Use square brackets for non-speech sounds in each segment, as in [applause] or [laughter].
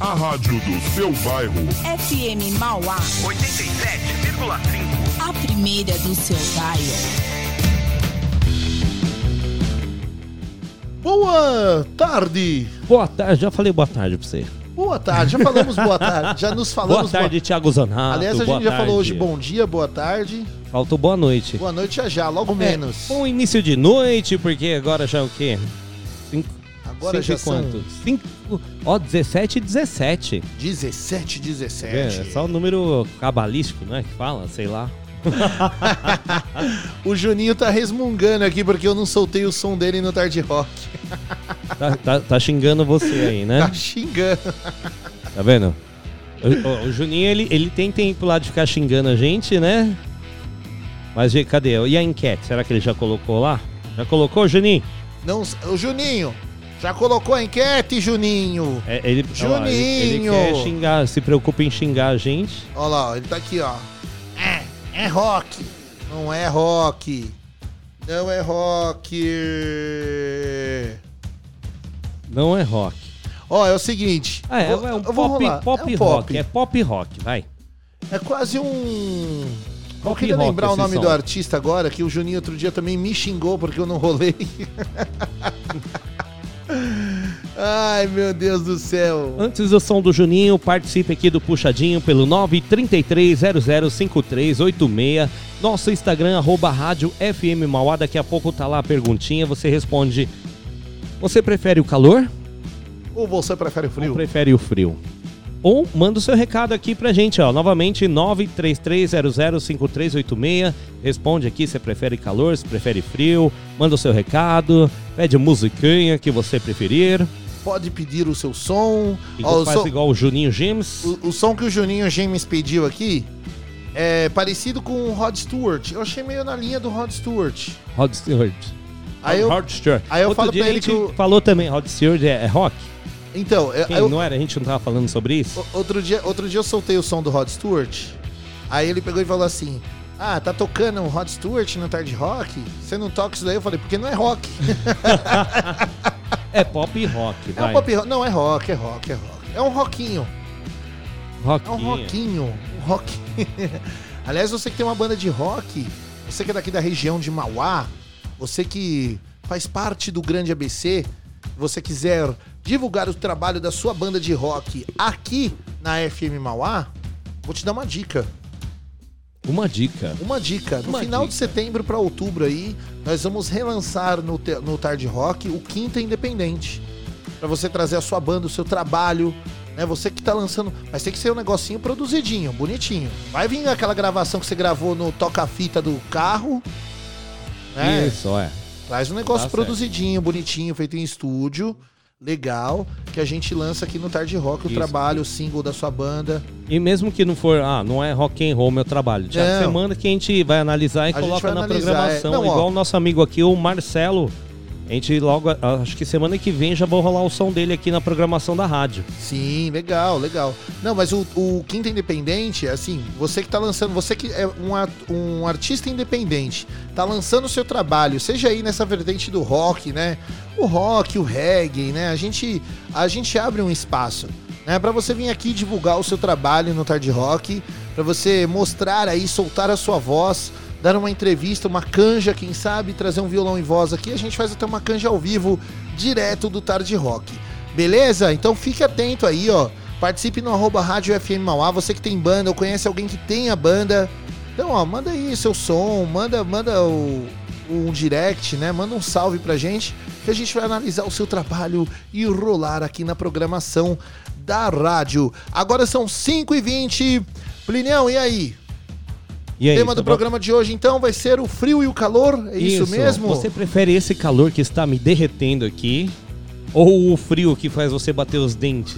A rádio do seu bairro. FM Mauá. 87,5. A primeira do seu bairro. Boa tarde! Boa tarde, já falei boa tarde pra você. Boa tarde, já falamos boa tarde, já nos [laughs] falamos boa tarde, Thiago Zanato. Aliás, a boa gente já tarde. falou hoje bom dia, boa tarde, Faltou boa noite. boa noite já já, logo É, menos. bom início de noite, porque agora já é o quê? Agora cinco já são Cinco, ó, 17 e 17. 17, É, 17. é só o número cabalístico, né? Que fala, sei lá. [laughs] O Juninho tá resmungando aqui porque eu não soltei o som dele no Tarde Rock. [laughs] Tá, tá- tá xingando você aí, né? [laughs] Tá xingando. Tá vendo? O, o- o Juninho, ele, ele tem tempo lá de ficar xingando a gente, né? Mas cadê? E a enquete? Será que ele já colocou lá? Já colocou, Juninho? Não, o Juninho, já colocou a enquete, Juninho? É, ele, olha lá, ele, ele Juninho! quer xingar, se preocupa em xingar a gente. Olha lá, ó, ele tá aqui, ó. É, é rock. Não é rock. Não é rock. Não é rock. Ó, é o seguinte. Ah, é, vou- é um eu pop, pop, é um rock. É pop rock, vai. É quase um. Eu Pop queria rock lembrar o nome som. do artista agora, que o Juninho outro dia também me xingou porque eu não rolei. [laughs] Ai, meu Deus do céu. Antes do som do Juninho, participe aqui do Puxadinho pelo 933005386. Nosso Instagram, arroba rádio FM Mauá. Daqui a pouco tá lá a perguntinha. Você responde: Você prefere o calor Ou você prefere o ou frio? prefere o frio? Ou manda o seu recado aqui pra gente, ó. Novamente, 933005386. Responde aqui se prefere calor, se prefere frio. Manda o seu recado. Pede musiquinha que você preferir. Pode pedir o seu som. Ó, o, faz som igual o Juninho James. o- o som que o Juninho James pediu aqui é parecido com o Rod Stewart. Eu achei meio na linha do Rod Stewart. Rod Stewart. Aí eu, Rod Stewart. aí eu Outro falo dia pra a ele gente que falou também, Rod Stewart é, é rock? então, eu- Quem, eu- não era? A gente não tava falando sobre isso? Outro dia, outro dia eu soltei o som do Rod Stewart. Aí ele pegou e falou assim: Ah, tá tocando o Rod Stewart no Tarde Rock? Você não toca isso daí? Eu falei, porque não é rock. [laughs] É pop rock, É vai. um pop rock. Não, é rock, é rock, é rock. É um rockinho. É um Rockinho. rockinho. Um rock. [laughs] Aliás, você que tem uma banda de rock, você que é daqui da região de Mauá, você que faz parte do grande ABC, você quiser divulgar o trabalho da sua banda de rock aqui na FM Mauá, vou te dar uma dica. Uma dica. Uma dica. No Uma final de dica. setembro para outubro aí, nós vamos relançar no, no Tarde Rock o Quinta Independente. Pra você trazer a sua banda, o seu trabalho, né? Você que tá lançando. Mas tem que ser um negocinho produzidinho, bonitinho. Vai vir aquela gravação que você gravou no toca-fita do carro. Né? Isso, é. Traz um negócio Tá certo. produzidinho, bonitinho, feito em estúdio. Legal, que a gente lança aqui no Tarde Rock o Isso. trabalho, o single da sua banda. E mesmo que não for, ah, não é rock and roll meu trabalho. Não. você manda que a gente vai analisar e gente coloca na analisar, programação. é. Não, ó. igual o nosso amigo aqui, o Marcelo. A gente logo, ah, acho que semana que vem já vou rolar o som dele aqui na programação da rádio. Sim, legal, legal. Não, mas o, o Quinta Independente, assim, você que tá lançando, você que é um, um artista independente, tá lançando o seu trabalho, seja aí nessa vertente do rock, né? O rock, o reggae, né? A gente, a gente abre um espaço, né? Pra você vir aqui divulgar o seu trabalho no Tarde Rock, pra você mostrar aí, soltar a sua voz, dar uma entrevista, uma canja, quem sabe, trazer um violão e voz aqui, a gente faz até uma canja ao vivo, direto do Tarde Rock. Beleza? Então fique atento aí, ó. Participe no arroba Rádio FM Mauá. Você que tem banda ou conhece alguém que tenha banda. Então, ó, manda aí seu som, manda, manda o, um direct, né? Manda um salve pra gente, que a gente vai analisar o seu trabalho e rolar aqui na programação da rádio. Agora são 5h20. Plinão, e aí? E aí, tema do tá bom? programa de hoje, então, vai ser o frio e o calor? É isso, mesmo? Você prefere esse calor que está me derretendo aqui? Ou o frio que faz você bater os dentes?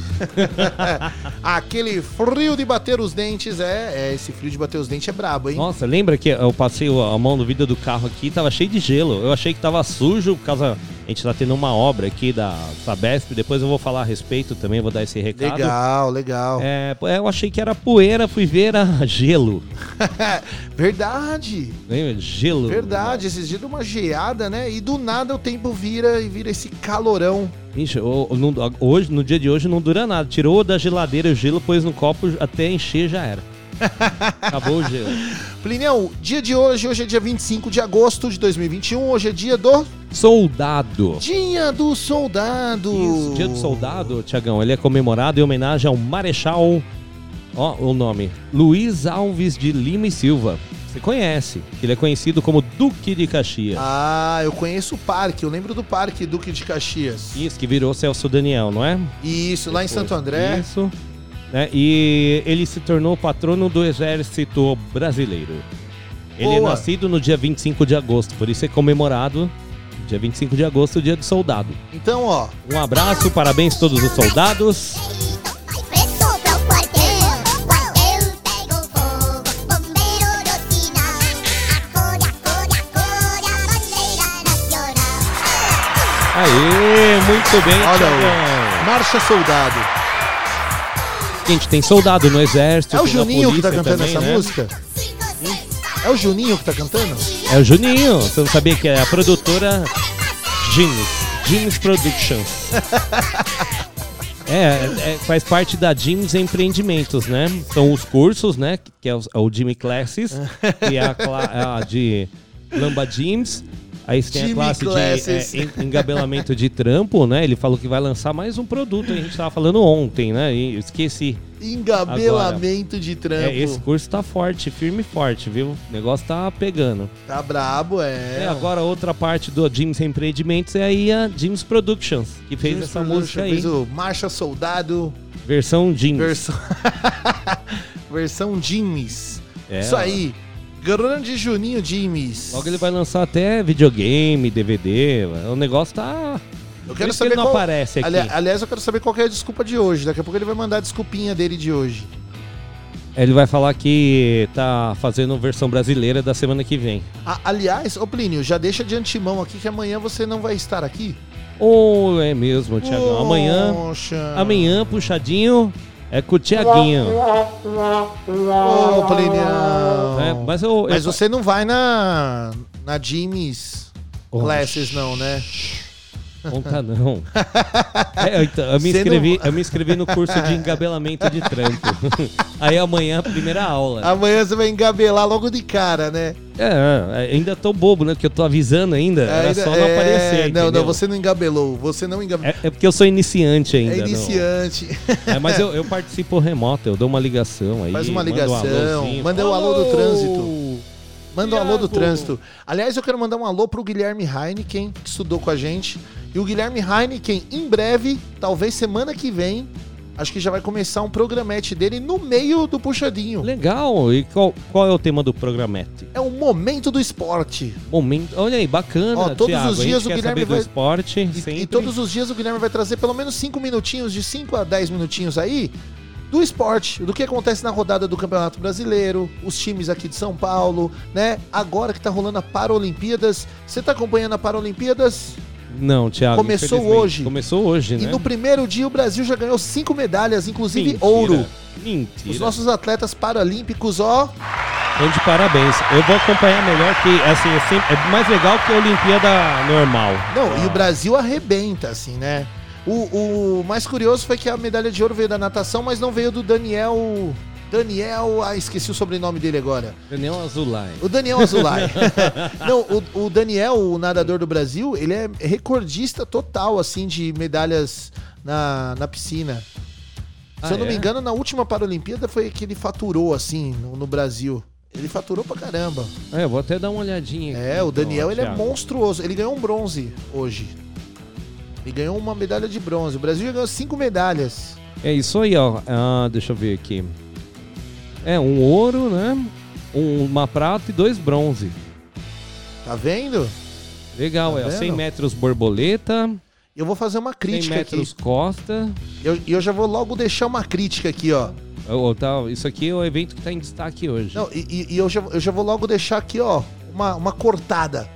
[laughs] Aquele frio de bater os dentes, é, é, esse frio de bater os dentes é brabo, hein? Nossa, lembra que eu passei a mão no vidro do carro aqui tava cheio de gelo. Eu achei que tava sujo por causa. A gente tá tendo uma obra aqui da Sabesp. Depois eu vou falar a respeito também, vou dar esse recado. Legal, legal. É, eu achei que era poeira, fui ver era gelo. [laughs] Verdade? Gelo. verdade. Esses dias de uma geada, né? E do nada o tempo vira e vira esse calorão. Ixi, hoje, no dia de hoje não dura nada. Tirou da geladeira o gelo, pôs no copo até encher já era. [laughs] Acabou o gelo. Plinião, dia de hoje, hoje é dia 25 de agosto de 2021, hoje é dia do Soldado. Dia do Soldado. Isso, Dia do Soldado, Tiagão, ele é comemorado em homenagem ao Marechal, ó o nome, Luiz Alves de Lima e Silva. Você conhece, ele é conhecido como Duque de Caxias. Ah, eu conheço o parque, eu lembro do parque Duque de Caxias. Isso, que virou Celso Daniel, não é? Isso, lá em Depois Santo André. Isso. Né? E ele se tornou patrono do Exército Brasileiro. Ele é Boa. nascido no dia 25 de agosto, por isso é comemorado dia 25 de agosto, o dia do soldado. Então, ó, Um abraço, parabéns a todos os soldados. Aê, muito bem, olha. Marcha Soldado. Gente, tem soldado no exército. É o Juninho que tá cantando também, essa né? música? É o Juninho que tá cantando? É o Juninho. Você não sabia que é a produtora Jeans. Jeans Productions. [laughs] É, é, faz parte da Jeans Empreendimentos, né? São os cursos, né? Que é o, é o Jimmy Classes, que é a, cla- a de Lamba Jeans. Aí você tem a Jimmy classe Classes. de é, en- engabelamento de trampo, né? Ele falou que vai lançar mais um produto. A gente tava falando ontem, né? E eu esqueci. Engabelamento de trampo. É, esse curso tá forte, firme e forte, viu? O negócio tá pegando. Tá brabo, é. É, agora outra parte do James Empreendimentos é aí a James Productions, que fez James essa Production música aí. Fez o Marcha Soldado, Versão James. [laughs] versão... versão Jimmys. É, Isso aí. Grande Juninho Jimmys. Logo ele vai lançar até videogame, DVD. O negócio tá. Eu quero isso que saber ele não qual... aparece aqui. Ali- aliás, eu quero saber qual que é a desculpa de hoje. Daqui a pouco ele vai mandar a desculpinha dele de hoje. Ele vai falar que tá fazendo versão brasileira da semana que vem. Ah, aliás, ô Plínio, já deixa de antemão aqui que amanhã você não vai estar aqui. Ou é mesmo, Tiagão. Amanhã, amanhã, puxadinho, é com o Tiaguinho. Ô, Plinião. É, mas eu, Mas eu- você não vai na, na Jimmy's Oh, Classes, não, né? Conta não. [laughs] É, eu, então, eu me Você inscrevi, não- eu me inscrevi no curso de engabelamento de trampo. [laughs] Aí amanhã, primeira aula. Amanhã você vai engabelar logo de cara, né? É, é, ainda tô bobo, né? Porque eu tô avisando ainda. Era Ainda- só não é, aparecer. Não, entendeu? não, você não engabelou. Você não engabelou. É, é porque eu sou iniciante ainda. É, não. iniciante. É, mas eu, eu [laughs] participo remoto, eu dou uma ligação aí. Faz uma um ligação, manda o alô do trânsito. Manda um alô do trânsito. Aliás, eu quero mandar um alô pro Guilherme Heineken, que estudou com a gente. E o Guilherme Heineken, em breve, talvez semana que vem, acho que já vai começar um programete dele no meio do puxadinho. Legal. E qual, qual é o tema do programete? É o momento do esporte. Momento. Olha aí, bacana. Ó, todos Thiago. os dias o Guilherme vai- esporte. E, e todos os dias o Guilherme vai trazer pelo menos 5 minutinhos, de 5 a 10 minutinhos aí, do esporte, do que acontece na rodada do Campeonato Brasileiro, os times aqui de São Paulo, né? Agora que tá rolando a Paralimpíadas. Você tá acompanhando a Paralimpíadas? Não, Thiago. Começou hoje. Começou hoje, E né? no primeiro dia o Brasil já ganhou cinco medalhas, inclusive Mentira. ouro. Mentira. Os nossos atletas paralímpicos, ó, Estão de parabéns. Eu vou acompanhar melhor que, assim, é, sempre- é mais legal que a Olimpíada normal. Não, e o Brasil arrebenta, assim, né? O, o mais curioso foi que a medalha de ouro veio da natação, mas não veio do Daniel. Daniel. Ah, esqueci o sobrenome dele agora. Daniel Azulay. O Daniel Azulay. [laughs] não, o, o Daniel, o nadador do Brasil, ele é recordista total, assim, de medalhas na, na piscina. Se Ah, eu não é? me engano, na última Paralimpíada foi que ele faturou, assim, no, no Brasil. Ele faturou pra caramba. É, eu vou até dar uma olhadinha aqui. É, o então, Daniel, ele é monstruoso. Ele ganhou um bronze hoje. Ele ganhou uma medalha de bronze. O Brasil já ganhou cinco medalhas. É isso aí, ó. Ah, deixa eu ver aqui. É, um ouro, né? Um- uma prata e dois bronze. Tá vendo? Legal, Tá é. ó, 100 vendo? metros borboleta, Eu vou fazer uma 100 crítica metros aqui. costa. E eu, eu já vou logo deixar uma crítica aqui, ó. Ó, tá, isso aqui é o evento que tá em destaque hoje. Não, e, e- eu, já, eu já vou logo deixar aqui, ó, uma, uma cortada.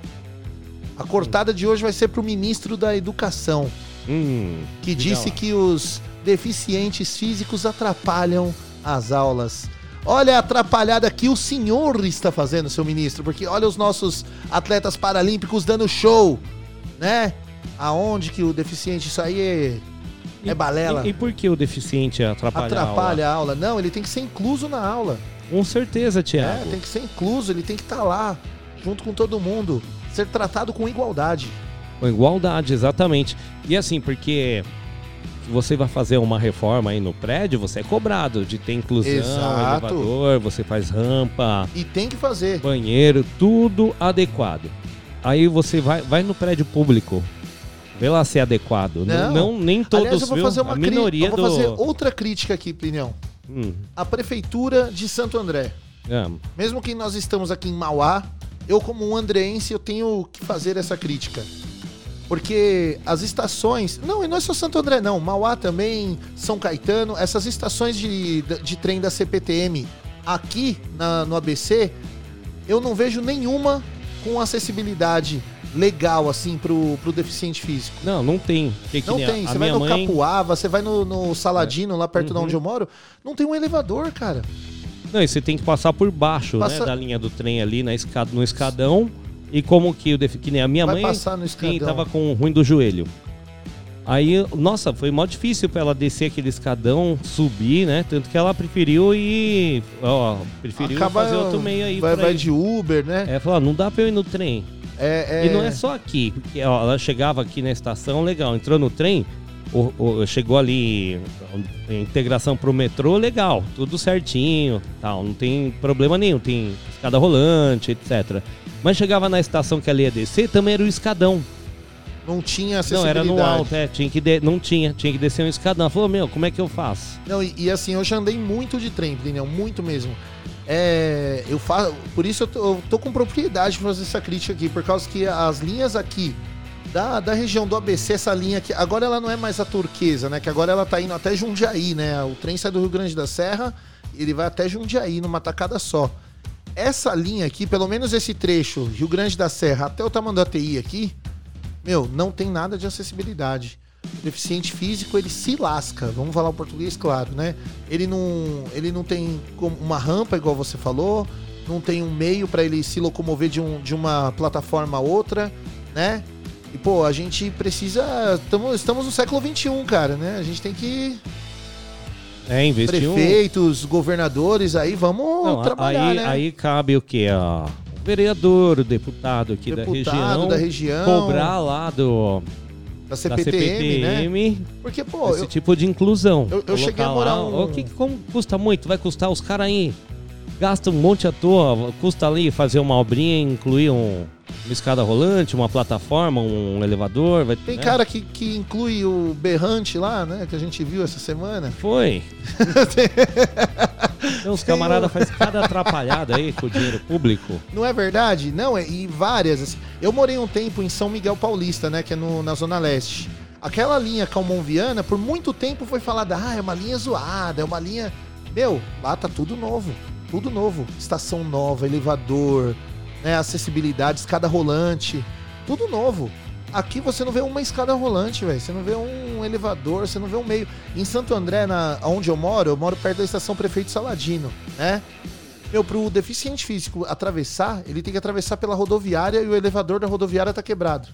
A cortada de hoje vai ser pro ministro da Educação, Hum, que disse que os deficientes físicos atrapalham as aulas. Olha a atrapalhada que o senhor está fazendo, seu ministro, porque olha os nossos atletas paralímpicos dando show, né? Aonde que o deficiente, isso aí é, E- é balela. E, e por que o deficiente atrapalha, atrapalha a a aula. Não, ele tem que ser incluso na aula. aula? Com certeza, É, Tiago. tem que ser incluso, ele tem que estar lá, junto com todo mundo. Ser tratado com igualdade. Com igualdade, exatamente. E assim, porque você vai fazer uma reforma aí no prédio, você é cobrado de ter inclusão, Exato. elevador, você faz rampa, E tem que fazer. banheiro, tudo adequado. Aí você vai, vai no prédio público, vê lá se é adequado. Não, Não. não- nem todos, Aliás, eu vou viu? fazer uma A cri- minoria eu vou fazer do... outra crítica aqui, Plinião. Hum, A prefeitura de Santo André. é. Mesmo que nós estamos aqui em Mauá, eu como um andreense, eu tenho que fazer essa crítica. Porque as estações. Não, e não é só Santo André, não. Mauá também, São Caetano, essas estações de, de trem da CPTM aqui na- no ABC, eu não vejo nenhuma com acessibilidade legal, assim, pro, pro deficiente físico. Não, não tem. Que, que Não tem. a Você vai no mãe... Capuava, você vai no, no Saladino, lá perto de Uhum. onde eu moro, não tem um elevador, cara. Não, e você tem que passar por baixo, Passa- né, da linha do trem ali na escada, no escadão. E como que o defi- que nem a minha Vai mãe escadão. tava com ruim do joelho. Aí, nossa, foi mó difícil pra ela descer aquele escadão, subir, né? Tanto que ela preferiu ir. Ó, preferiu fazer outro meio aí. vai, vai de Uber, né? É, falou, ó, não dá pra eu ir no trem. É, E não é só aqui, porque ó, ela chegava aqui na estação, legal, entrou no trem, o- o- chegou ali, integração pro metrô, legal, tudo certinho, tal, não tem problema nenhum, tem escada rolante, etc. Mas chegava na estação que ela ia descer, também era o escadão. Não tinha Não, acessibilidade. era no alto, é, tinha que de- não tinha, tinha que descer um escadão. Falou, meu, como é que eu faço? Não, e, e assim, eu já andei muito de trem, Plinião, muito mesmo. É, eu faço, por isso eu tô, eu tô com propriedade pra fazer essa crítica aqui, por causa que as linhas aqui da, da região do ABC, essa linha aqui, agora ela não é mais a turquesa, né? Que agora ela tá indo até Jundiaí, né? O trem sai do Rio Grande da Serra, ele vai até Jundiaí numa tacada só. Essa linha aqui, pelo menos esse trecho, Rio Grande da Serra até o Tamanduateí aqui, meu, não tem nada de acessibilidade. O deficiente físico, ele se lasca, vamos falar o português claro, né? Ele não, ele não tem uma rampa, igual você falou, não tem um meio para ele se locomover de, um, de uma plataforma a outra, né? E, pô, a gente precisa. Tamo, estamos no século XXI, cara, né? A gente tem que. É, investir um... Prefeitos, governadores, aí vamos Não, trabalhar, aí, né? aí cabe o quê? Ó, o vereador, o deputado aqui da Deputado região, da região, cobrar lá do, da da CPTM, né? CPTM Porque, pô, esse eu, tipo de inclusão. eu- eu cheguei a morar lá, um- O que como custa muito? Vai custar os caras aí. Gasta um monte à toa, custa ali fazer uma obrinha, incluir um, uma escada rolante, uma plataforma, um elevador. Vai, tem né? cara que, que inclui o berrante lá, né? Que a gente viu essa semana. Foi. [laughs] Então, os camaradas fazem cada atrapalhada aí com o dinheiro público. Não é verdade? Não, é, e várias. assim. Eu morei um tempo em São Miguel Paulista, né? Que é no- na Zona Leste. Aquela linha Calmon-Viana, por muito tempo foi falada, ah, é uma linha zoada, é uma linha. Meu, lá tá tudo novo. Tudo novo. Estação nova, elevador, né? Acessibilidade, escada rolante. Tudo novo. Aqui você não vê uma escada rolante, velho. Você não vê um elevador, você não vê um meio. Em Santo André, na, onde eu moro, eu moro perto da estação Prefeito Saladino, né? Meu, pro deficiente físico atravessar, ele tem que atravessar pela rodoviária e o elevador da rodoviária tá quebrado.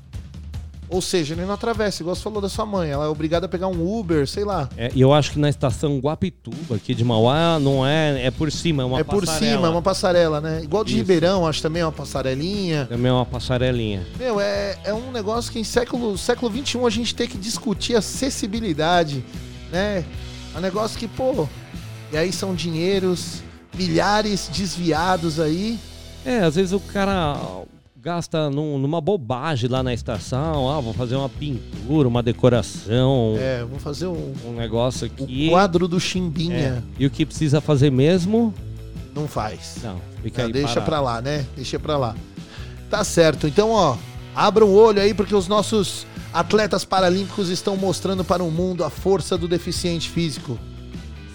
Ou seja, ele não atravessa, igual você falou da sua mãe. Ela é obrigada a pegar um Uber, sei lá. É, e eu acho que na estação Guapituba, aqui de Mauá, não é. É por cima, é uma é por passarela. cima, é uma passarela, né? Igual de Isso. Ribeirão, acho também é uma passarelinha. Também é uma passarelinha. Meu, é, é um negócio que em século, século XXI a gente tem que discutir acessibilidade, né? É um negócio que, pô. E aí são dinheiros, milhares desviados aí. É, às vezes o cara gasta num- numa bobagem lá na estação. Ah, vou fazer uma pintura, uma decoração, É, vou fazer um, um negócio aqui. quadro do É, Chimbinha. E o que precisa fazer mesmo? Não faz. Não, fica Ah, aí deixa parado. pra lá, né? Deixa pra lá. Tá certo. Então, ó, abra o olho aí porque os nossos atletas paralímpicos estão mostrando para o mundo a força do deficiente físico.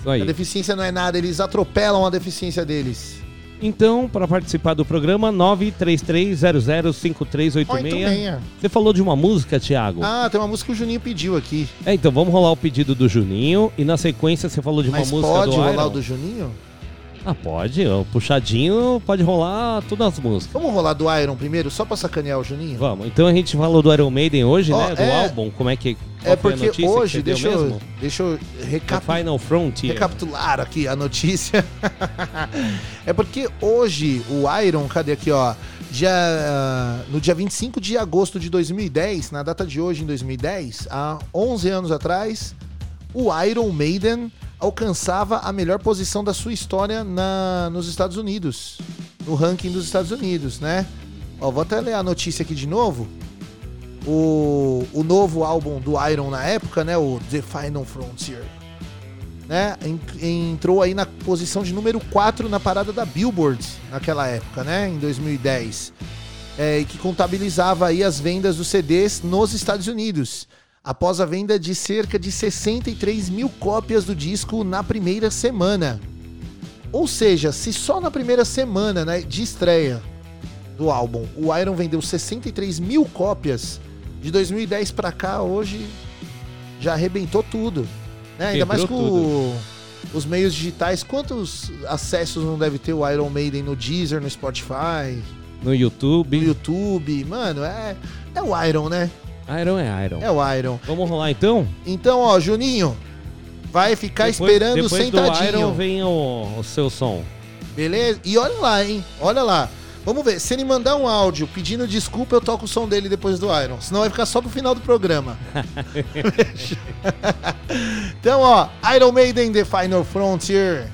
Isso aí. A deficiência não é nada, eles atropelam a deficiência deles. Então, para participar do programa, 933005386. 86. Você falou de uma música, Thiago? Ah, tem uma música que o Juninho pediu aqui. É, então vamos rolar o pedido do Juninho e na sequência você falou de uma Mas música pode do rolar Iron. o do Juninho? Ah, pode. O puxadinho pode rolar todas as músicas. Vamos rolar do Iron primeiro, só pra sacanear o Juninho? Vamos. Então a gente falou do Iron Maiden hoje, Ó, né? Do é- álbum. Como é que. É porque hoje, deixa eu, deixa eu recap- Final Frontier. recapitular aqui a notícia. [laughs] é porque hoje o Iron, cadê aqui, ó? Dia, no dia 25 de agosto de 2010, na data de hoje, em 2010, há 11 anos atrás, o Iron Maiden alcançava a melhor posição da sua história na, nos Estados Unidos, no ranking dos Estados Unidos, né? Ó, vou até ler a notícia aqui de novo. O, o novo álbum do Iron na época, né? O The Final Frontier né, en- entrou aí na posição de número 4 na parada da Billboard naquela época, né, em 2010, é, e que contabilizava aí as vendas dos CDs nos Estados Unidos, após a venda de cerca de 63 mil cópias do disco na primeira semana. Ou seja, se só na primeira semana né, de estreia do álbum o Iron vendeu 63 mil cópias, de 2010 pra cá, hoje já arrebentou tudo. Né? Ainda mais com o- os meios digitais. Quantos acessos não deve ter o Iron Maiden no Deezer, no Spotify, No YouTube. no YouTube? Mano, é, é o Iron, né? Iron é Iron. É o Iron. Vamos rolar então? Então, ó, Juninho, vai ficar Depois- esperando depois sentadinho. do Iron vem o, o seu som. Beleza? E olha lá, hein? Olha lá. Vamos ver, se ele mandar um áudio pedindo desculpa, eu toco o som dele depois do Iron. Senão vai ficar só pro final do programa. [laughs] então, ó, Iron Maiden The Final Frontier.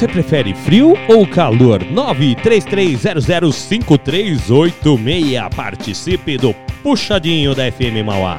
Você prefere frio ou calor? 933005386. Participe do Puxadinho da FM Mauá.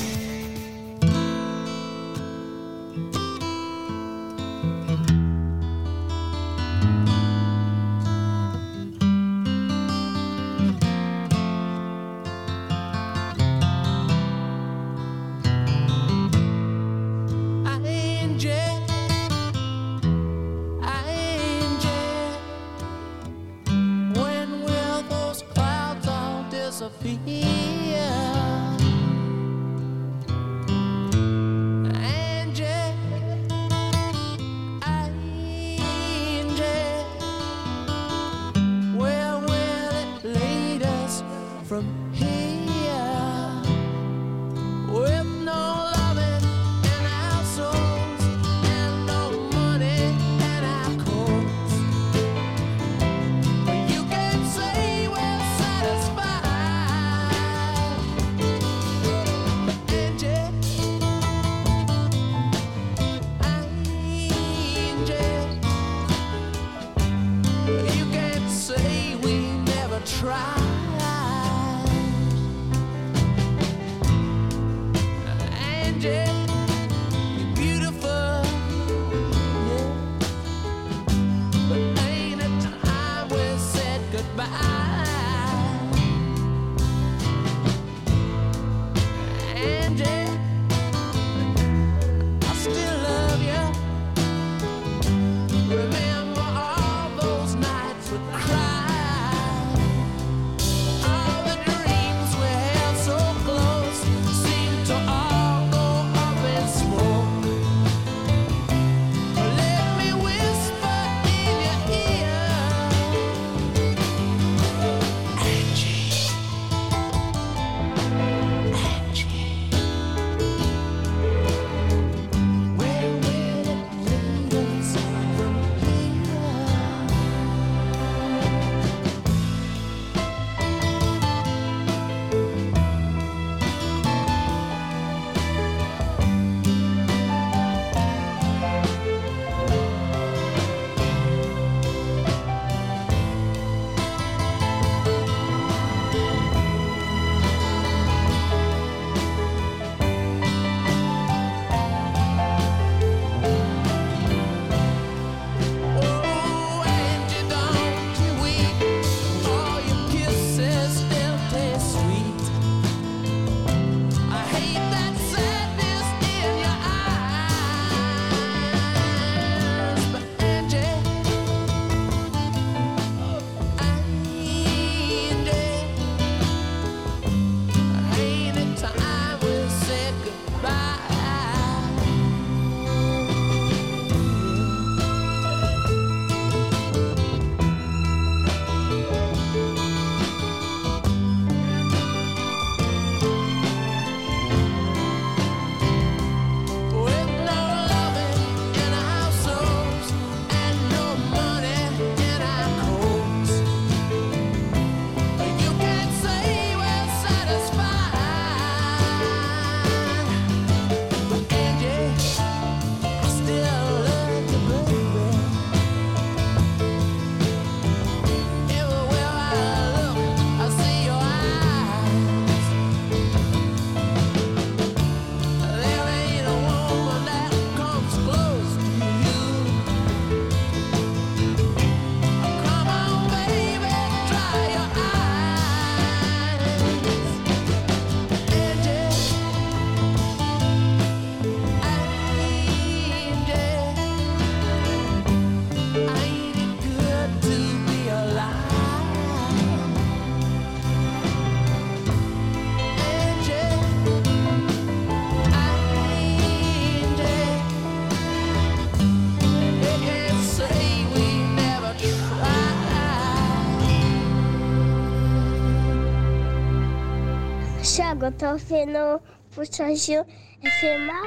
Eu tô ouvindo Puxadinho FM Mauá.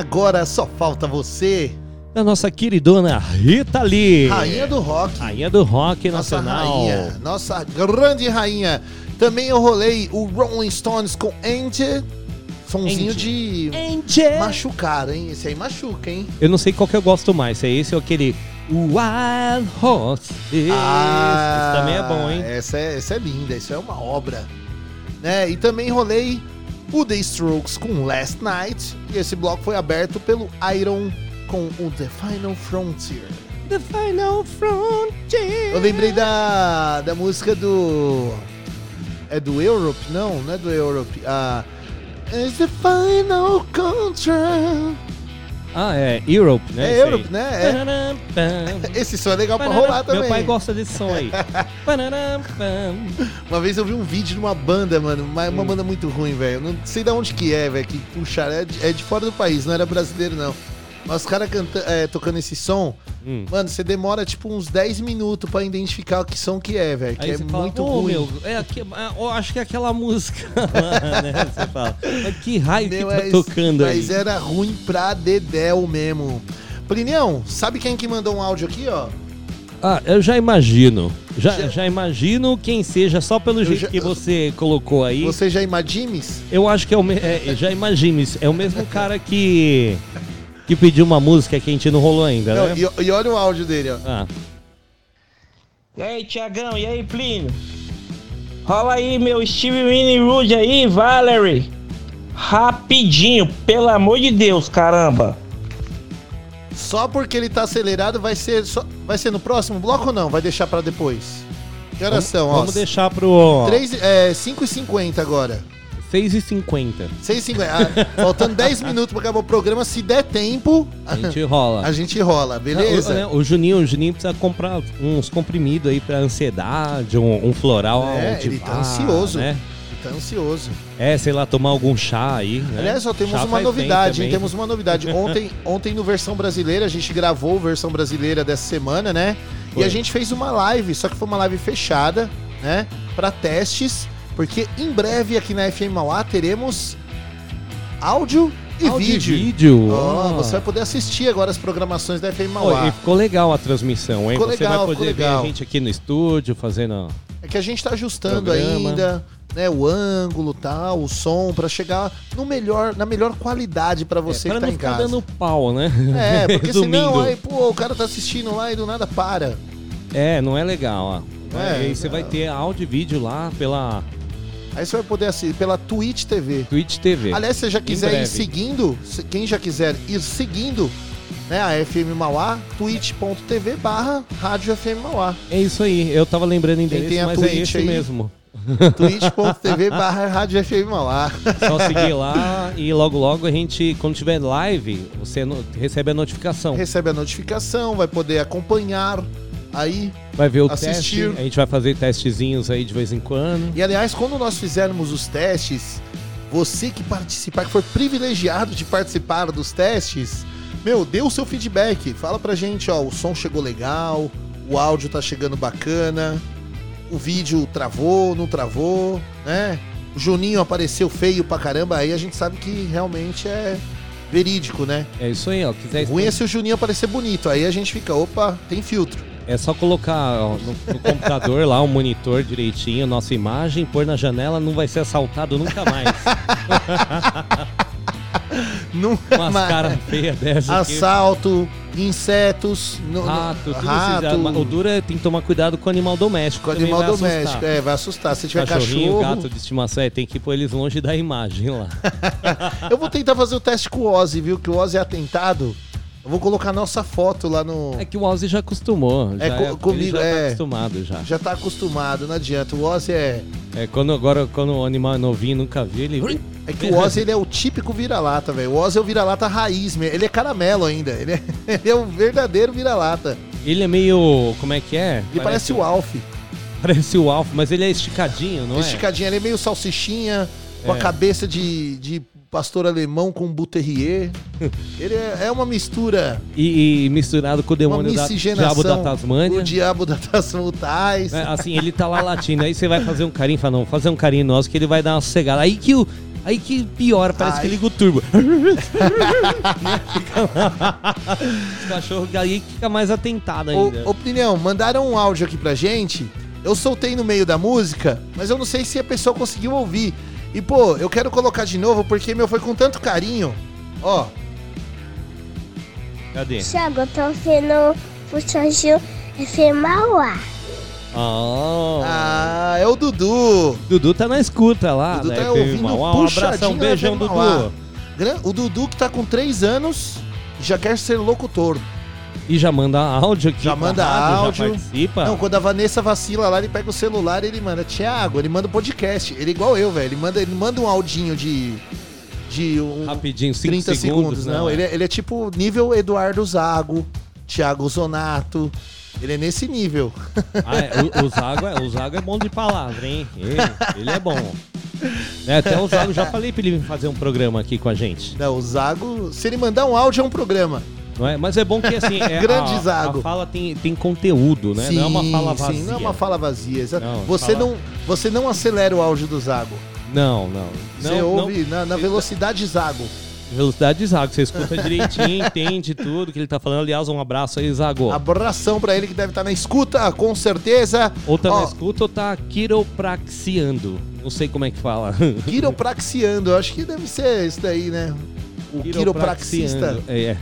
Agora só falta você, Da nossa queridona Rita Lee. rainha do rock. Rainha do rock Nossa nacional. rainha, nossa grande rainha. Também eu rolei o Rolling Stones com Angel. Sonzinho de Angel. machucar, hein? Esse aí machuca, hein? Eu não sei qual que eu gosto mais, se é esse ou aquele Wild Horse. Esse, esse também é bom, hein? Essa é, essa é linda, isso é uma obra. Né? E também rolei o The Strokes com Last Night. E esse bloco foi aberto pelo Iron com o The Final Frontier. The Final Frontier. Eu lembrei da, da música do. É do Europe? Não, não é do Europe. Ah. It's the final control. Ah, é Europe, né? É esse aí. Europe, né? É. Esse som é legal pra rolar também. Meu pai gosta desse som aí. [laughs] Uma vez eu vi um vídeo de uma banda, mano, uma, Hum. uma banda muito ruim, velho. Não sei de onde que é, velho, que puxaram. É de, é de fora do país, não era brasileiro, não. Mas os caras é, tocando esse som, Hum. mano, você demora tipo uns 10 minutos pra identificar que som que é, velho. Que Aí é você fala, muito "Ô, ruim. meu, é aqui, ah, eu acho que é aquela música [laughs] lá, né? Você fala, mas que raio Meu, que tá é- tocando aí? Mas era ruim pra dedéu mesmo. Plinião, sabe quem que mandou um áudio aqui, ó? Ah, eu já imagino. Já, Já- já imagino quem seja, só pelo jeito já- que você colocou aí. Você já imagimes? Eu acho que é o é, já imagino isso. É o mesmo cara que que pediu uma música que a gente não rolou ainda, Não, né? e, e olha o áudio dele, ó. Ah, E aí, Tiagão, e aí, Plínio? Rola aí, meu Steve Winnie Rude aí, Valerie. Rapidinho, pelo amor de Deus, caramba. Só porque ele tá acelerado vai ser, só, vai ser no próximo bloco ou não? Vai deixar pra depois? Que horas são? ó? Vamos deixar pro 3, é, 5h50 agora. 6h50. 6h50. Ah, faltando 10 [laughs] minutos pra acabar o programa. Se der tempo, A gente rola. a gente rola, beleza? O, o Juninho, o Juninho precisa comprar uns comprimidos aí pra ansiedade, um, um floral. É, de ele tá ansioso. Né? Tá ansioso. É, sei lá, tomar algum chá aí. Né? Aliás, só temos Chá uma novidade, hein? Temos uma novidade. [laughs] Ontem, ontem no versão brasileira, a gente gravou versão brasileira dessa semana, né? E Foi. a gente fez uma live, só que foi uma live fechada, né? Pra testes, porque em breve aqui na FM Mauá teremos áudio e Áudio e vídeo. vídeo. Ó, ó. você vai poder assistir agora as programações da FM Mauá. e ficou legal a transmissão, hein? Ficou Você legal, vai poder ver legal. a gente aqui no estúdio fazendo. É que a gente tá ajustando Programa. ainda, né, o ângulo, tal, o som pra chegar no melhor, na melhor qualidade pra você é, que pra tá não em ficar casa. dando pau, né? É, [laughs] porque senão aí, pô, o cara tá assistindo lá e do nada para. É, não é legal, ó. É, e aí você vai ter áudio e vídeo lá pela Aí você vai poder assistir pela Twitch TV. Twitch TV. Aliás, se você já quiser ir seguindo, se- quem já quiser ir seguindo, né, a FM Mauá, twitch.tv barra Rádio FM Mauá. É isso aí. Eu tava lembrando endereço, tem a mas é Twitch esse aí? mesmo. [laughs] twitch.tv barra Rádio FM Mauá. Só seguir lá e logo logo a gente, quando tiver live, você recebe a notificação. Recebe a notificação, vai poder acompanhar aí. Vai ver o Assistir. teste. A gente vai fazer testezinhos aí de vez em quando. E aliás, quando nós fizermos os testes, você que participar, que for privilegiado de participar dos testes, meu, dê o seu feedback. Fala pra gente, ó, o som chegou legal, o áudio tá chegando bacana, o vídeo travou, não travou, né? O Juninho apareceu feio pra caramba, aí a gente sabe que realmente é verídico, né? É isso aí, ó. Quiser O ruim é se o Juninho aparecer bonito, aí a gente fica, opa, tem filtro. É só colocar ó, no, no computador lá o monitor direitinho, nossa imagem, pôr na janela, não vai ser assaltado nunca mais. [laughs] Nunca Umas mais. caras feias dessas. Assalto, insetos, no- Rato, tudo rato, isso. O duro é tem que tomar cuidado com o animal doméstico. com também animal doméstico. assustar. É, vai assustar. Se tiver cachorro. gato de estimação, é, tem que pôr eles longe da imagem lá. [laughs] Eu vou tentar fazer o teste com o Ozzy, viu? Que o Ozzy é atentado. Eu vou colocar nossa foto lá no. É que o Ozzy já acostumou. É, já co- ele comigo, já tá é. acostumado já. Já tá acostumado, não adianta. O Ozzy é. É, quando, agora, quando o animal é novinho nunca viu, ele. É que o Ozzy ele é o típico vira-lata, velho. O Ozzy é o vira-lata raiz, mesmo. ele é caramelo ainda. Ele é, [laughs] ele é um verdadeiro vira-lata. Ele é meio. Como é que é? Ele parece, o Alf. Parece o Alf, mas ele é esticadinho, não é? Esticadinho, ele é meio salsichinha, com a É. cabeça de, de pastor alemão com buterrier. ele é, é uma mistura. E, e misturado com o demônio da. Diabo da Tasmânia. O diabo da Tasmutais. É, assim, ele tá lá latindo, aí você vai fazer um carinho, fala, não, fazer um carinho nosso que ele vai dar uma sossegada. Aí que o. Aí que piora, parece Ai. que liga o turbo. Os cachorros aí fica mais atentado ainda. Ô Plinão, mandaram um áudio aqui pra gente. Eu soltei no meio da música, mas eu não sei se a pessoa conseguiu ouvir. E, pô, eu quero colocar de novo porque, meu, foi com tanto carinho. Ó, Cadê? Thiago, eu tô ouvindo o FM Mauá. Oh. ah, é o Dudu. Dudu tá na escuta lá. Dudu né, tá ouvindo Mauá. Um abração, um beijão, Dudu. O Dudu que tá com 3 anos já quer ser locutor. E já manda áudio aqui. Já manda rádio, áudio. Já participa. Não, quando a Vanessa vacila lá, ele pega o celular e ele manda, Thiago, ele manda podcast. Ele é igual eu, velho. Ele manda, ele manda um audinho de. De um, Rapidinho, 5 30 segundos. segundos. Não, ele, é, ele é tipo nível Eduardo Zago, Thiago Zonato. Ele é nesse nível. Ah, é, o, o, Zago é, o Zago é bom de palavra, hein? Ele, ele é bom. É, até o Zago, já falei pra ele fazer um programa aqui com a gente. Não, o Zago, se ele mandar um áudio, é um programa. Não é? Mas é bom que assim. [laughs] É, Grande a, Zago. A fala tem, tem conteúdo, né? não é uma fala vazia. Sim, não é uma fala vazia. Não, você, fala- não, você não acelera o áudio do Zago. Não, não. Você não, ouve na, na velocidade Zago. não. Velocidade de Zago, você escuta direitinho, [laughs] entende tudo que ele tá falando. Aliás, um abraço aí, Zago. Abração pra ele que deve estar na escuta, com certeza. Ou tá Ó, na escuta ou tá quiropraxiando. Não sei como é que fala. Quiropraxiando, eu acho que deve ser isso daí, né? O quiropraxista. É, é.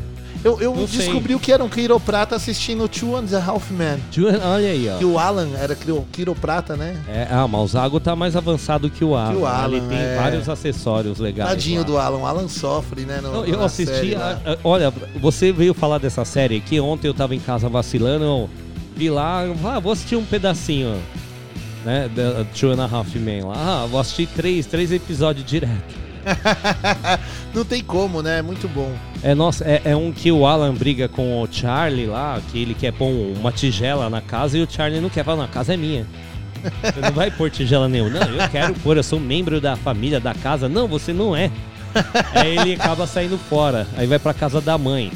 Eu, eu Não sei. descobri o que era um quiroprata assistindo Two and a Half Men. Olha aí, ó. Que o Alan era quiro- quiroprata, né? É, ah, mas o Zago tá mais avançado que o Alan. Que o Alan, Ele tem é. vários acessórios legais. Tadinho lá. do Alan. O Alan sofre, né? no- Não, eu assisti. série a- a- olha, você veio falar dessa série aqui. Ontem eu tava em casa vacilando. Eu vi lá, ah, vou assistir um pedacinho. Né, da Two and a Half Men lá. Ah, vou assistir três, três episódios direto. [laughs] Não tem como, né? É muito bom. É, nossa, é, é um que o Alan briga com o Charlie lá, que ele quer pôr um- uma tigela na casa e o Charlie não quer falar, não, a casa é minha. [laughs] Você não vai pôr tigela nenhuma. Não, eu quero pôr, eu sou membro da família, da casa. Não, você não é. [laughs] Aí ele acaba saindo fora. Aí vai pra casa da mãe.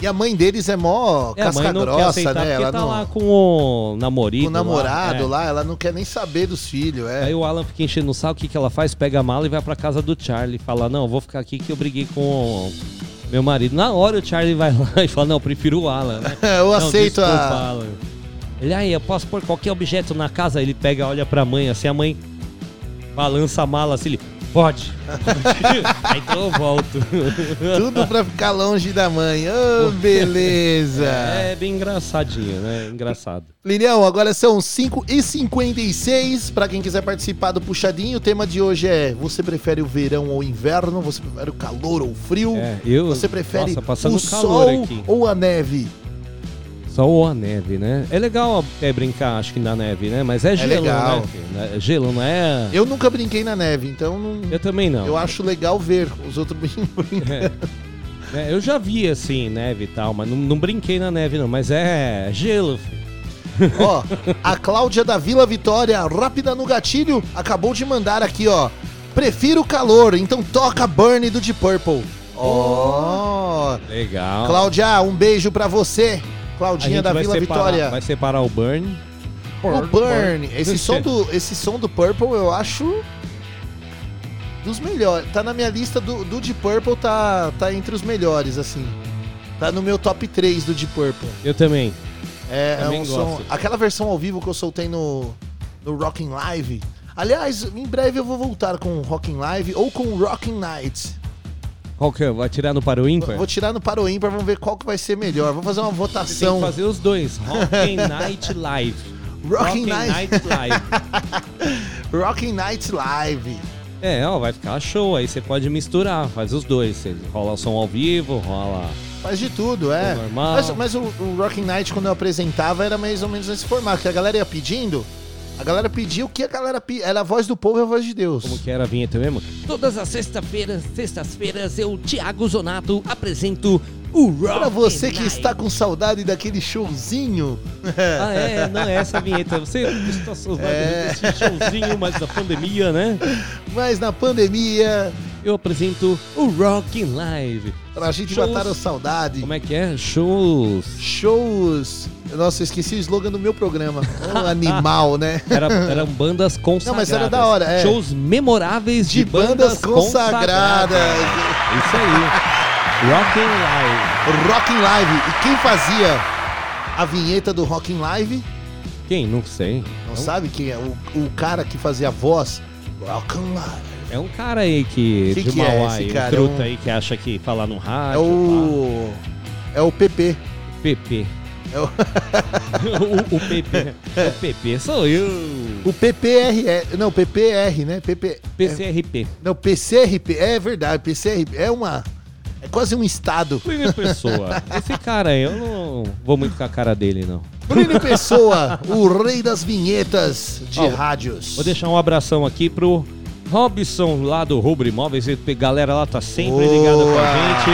E a mãe deles é mó É, a mãe casca não quer grossa, aceitar né? Ela tá não... lá com o namorado. Com o namorado é. lá, ela não quer nem saber dos filhos, é. Aí o Alan fica enchendo o saco, o que, que ela faz? Pega a mala e vai pra casa do Charlie. Fala, não, eu vou ficar aqui que eu briguei com o meu marido. Na hora o Charlie vai lá [laughs] e fala, não, eu prefiro o Alan, né? [laughs] Eu Não, aceito desculpa, a. Alan. Ele, aí, eu posso pôr qualquer objeto na casa? Ele pega, olha pra mãe, assim, a mãe balança a mala assim, ele, pode. [laughs] aí então eu volto. Tudo pra ficar longe da mãe. Ô, beleza. É bem engraçadinho, né? Engraçado. Lilião, agora são 5h56. Pra quem quiser participar do Puxadinho, o tema de hoje é: você prefere o verão ou o inverno? Você prefere o calor ou o frio? É, eu, Você prefere nossa, o calor sol aqui. ou a neve? Só ou a neve, né? É legal é, brincar, acho que na neve, né? Mas é gelo, legal. né? filho? É Gelo, não é... Eu nunca brinquei na neve, então não. Eu também não. Eu acho legal ver os outros [laughs] brincando. É. É, eu já vi, assim, neve e tal, mas não, não brinquei na neve, não. Mas é gelo, filho. ó, [laughs] a Cláudia da Vila Vitória, rápida no gatilho, acabou de mandar aqui, ó. Prefiro o calor, então toca Burn do Deep Purple. Ó, Legal. Cláudia, um beijo pra você. Claudinha da vai Vila separar, Vitória. Vai separar o Burn. O Burn, esse som, do, esse som do Purple eu acho dos melhores. Tá na minha lista do, do Deep Purple, tá, tá entre os melhores, assim. Tá no meu top 3 do Deep Purple. Eu também. É, é Também um som. gosto. Aquela versão ao vivo que eu soltei no, no Rockin' Live. Aliás, em breve eu vou voltar com o Rockin' Live ou com o Rockin' Night. Qual que é? Vai tirar no para o ímpar? Vou tirar no para o ímpar, vamos ver qual que vai ser melhor. Vamos fazer uma Você tem votação. que fazer os dois. Rock [laughs] Night Live. Rockin' Rock Night. Night Live. [laughs] Rockin' Night Live. É, ó, vai ficar show. Aí você pode misturar, faz os dois. Você rola o som ao vivo, rola. Faz de tudo, é. Normal. Mas, mas o, o Rockin' Night, quando eu apresentava, era mais ou menos nesse formato, que a galera ia pedindo. A galera pediu o que a galera pedia. Era a voz do povo e a voz de Deus. Como que era a vinheta mesmo? Todas as sexta-feiras, sextas-feiras, eu, Thiago Zonato, apresento o Rock Pra você que Night. está com saudade daquele showzinho. Ah, é, não é essa a vinheta. Você está saudade É. desse showzinho, mas da pandemia, né? Mas na pandemia, Eu apresento o Rock in Live. pra gente Shows- matar a saudade. Como é que é? Shows. Shows. Nossa, eu esqueci o slogan do meu programa. Ô, [laughs] animal, né? Era, eram bandas consagradas. era da hora, é. Shows memoráveis de, De bandas consagradas. Isso aí. Rock in Live. Rockin' Live. E quem fazia a vinheta do Rockin' Live? Quem? Não sei. Não sabe quem é? O, o cara que fazia a voz. Rockin' Live. É um cara aí que, Que de que é Mauá, esse aí, um cara? truta É um- aí que acha que falar no É rádio. o. É o PP. pá. PP. É o, [laughs] o, o PP. O PP sou eu. o PPR. Não, PPR, né? PP. PCRP. Não, PCRP. É verdade, PCRP. É uma. É quase um estado. Plínio Pessoa. [laughs] Esse cara aí, eu não vou muito com a cara dele, não. Plínio Pessoa, [laughs] o rei das vinhetas de Ó, rádios. Vou deixar um abração aqui pro Robson lá do Rubro Imóveis. E A galera lá tá sempre ligada com a gente.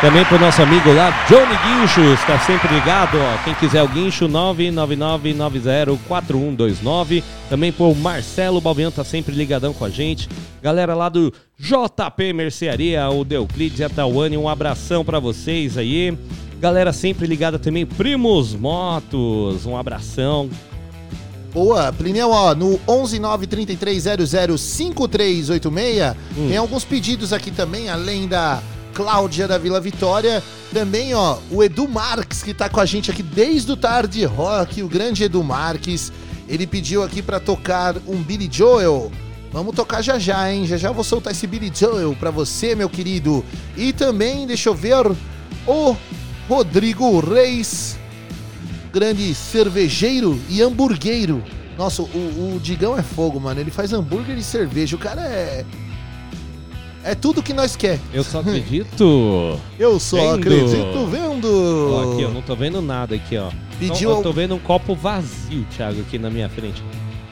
Também pro nosso amigo lá, Johnny Guinchos, tá sempre ligado, ó. Quem quiser o guincho, 999904129. Também pro Marcelo Balbiano, tá sempre ligadão com a gente. Galera lá do JP Mercearia, o Deuclides e a Tawane, um abração pra vocês aí. Galera sempre ligada também, Primos Motos, um abração. Boa, Plinião, ó, no 11933005386, Hum. tem alguns pedidos aqui também, além da Cláudia da Vila Vitória. Também, ó, o Edu Marques, que tá com a gente aqui desde o Tarde Rock, o grande Edu Marques. Ele pediu aqui pra tocar um Billy Joel, Vamos tocar já já, hein? Já já vou soltar esse Billy Joel pra você, meu querido. E também, deixa eu ver, o Rodrigo Reis, grande cervejeiro e hamburgueiro. Nossa, o, o Digão é fogo, mano. Ele faz hambúrguer e cerveja. O cara é. É tudo que nós quer. Eu só [laughs] acredito. Eu só Vendo. acredito vendo. Ó, aqui, eu não tô vendo nada aqui, ó. Pediu Não, eu tô vendo um copo vazio, Thiago, aqui na minha frente.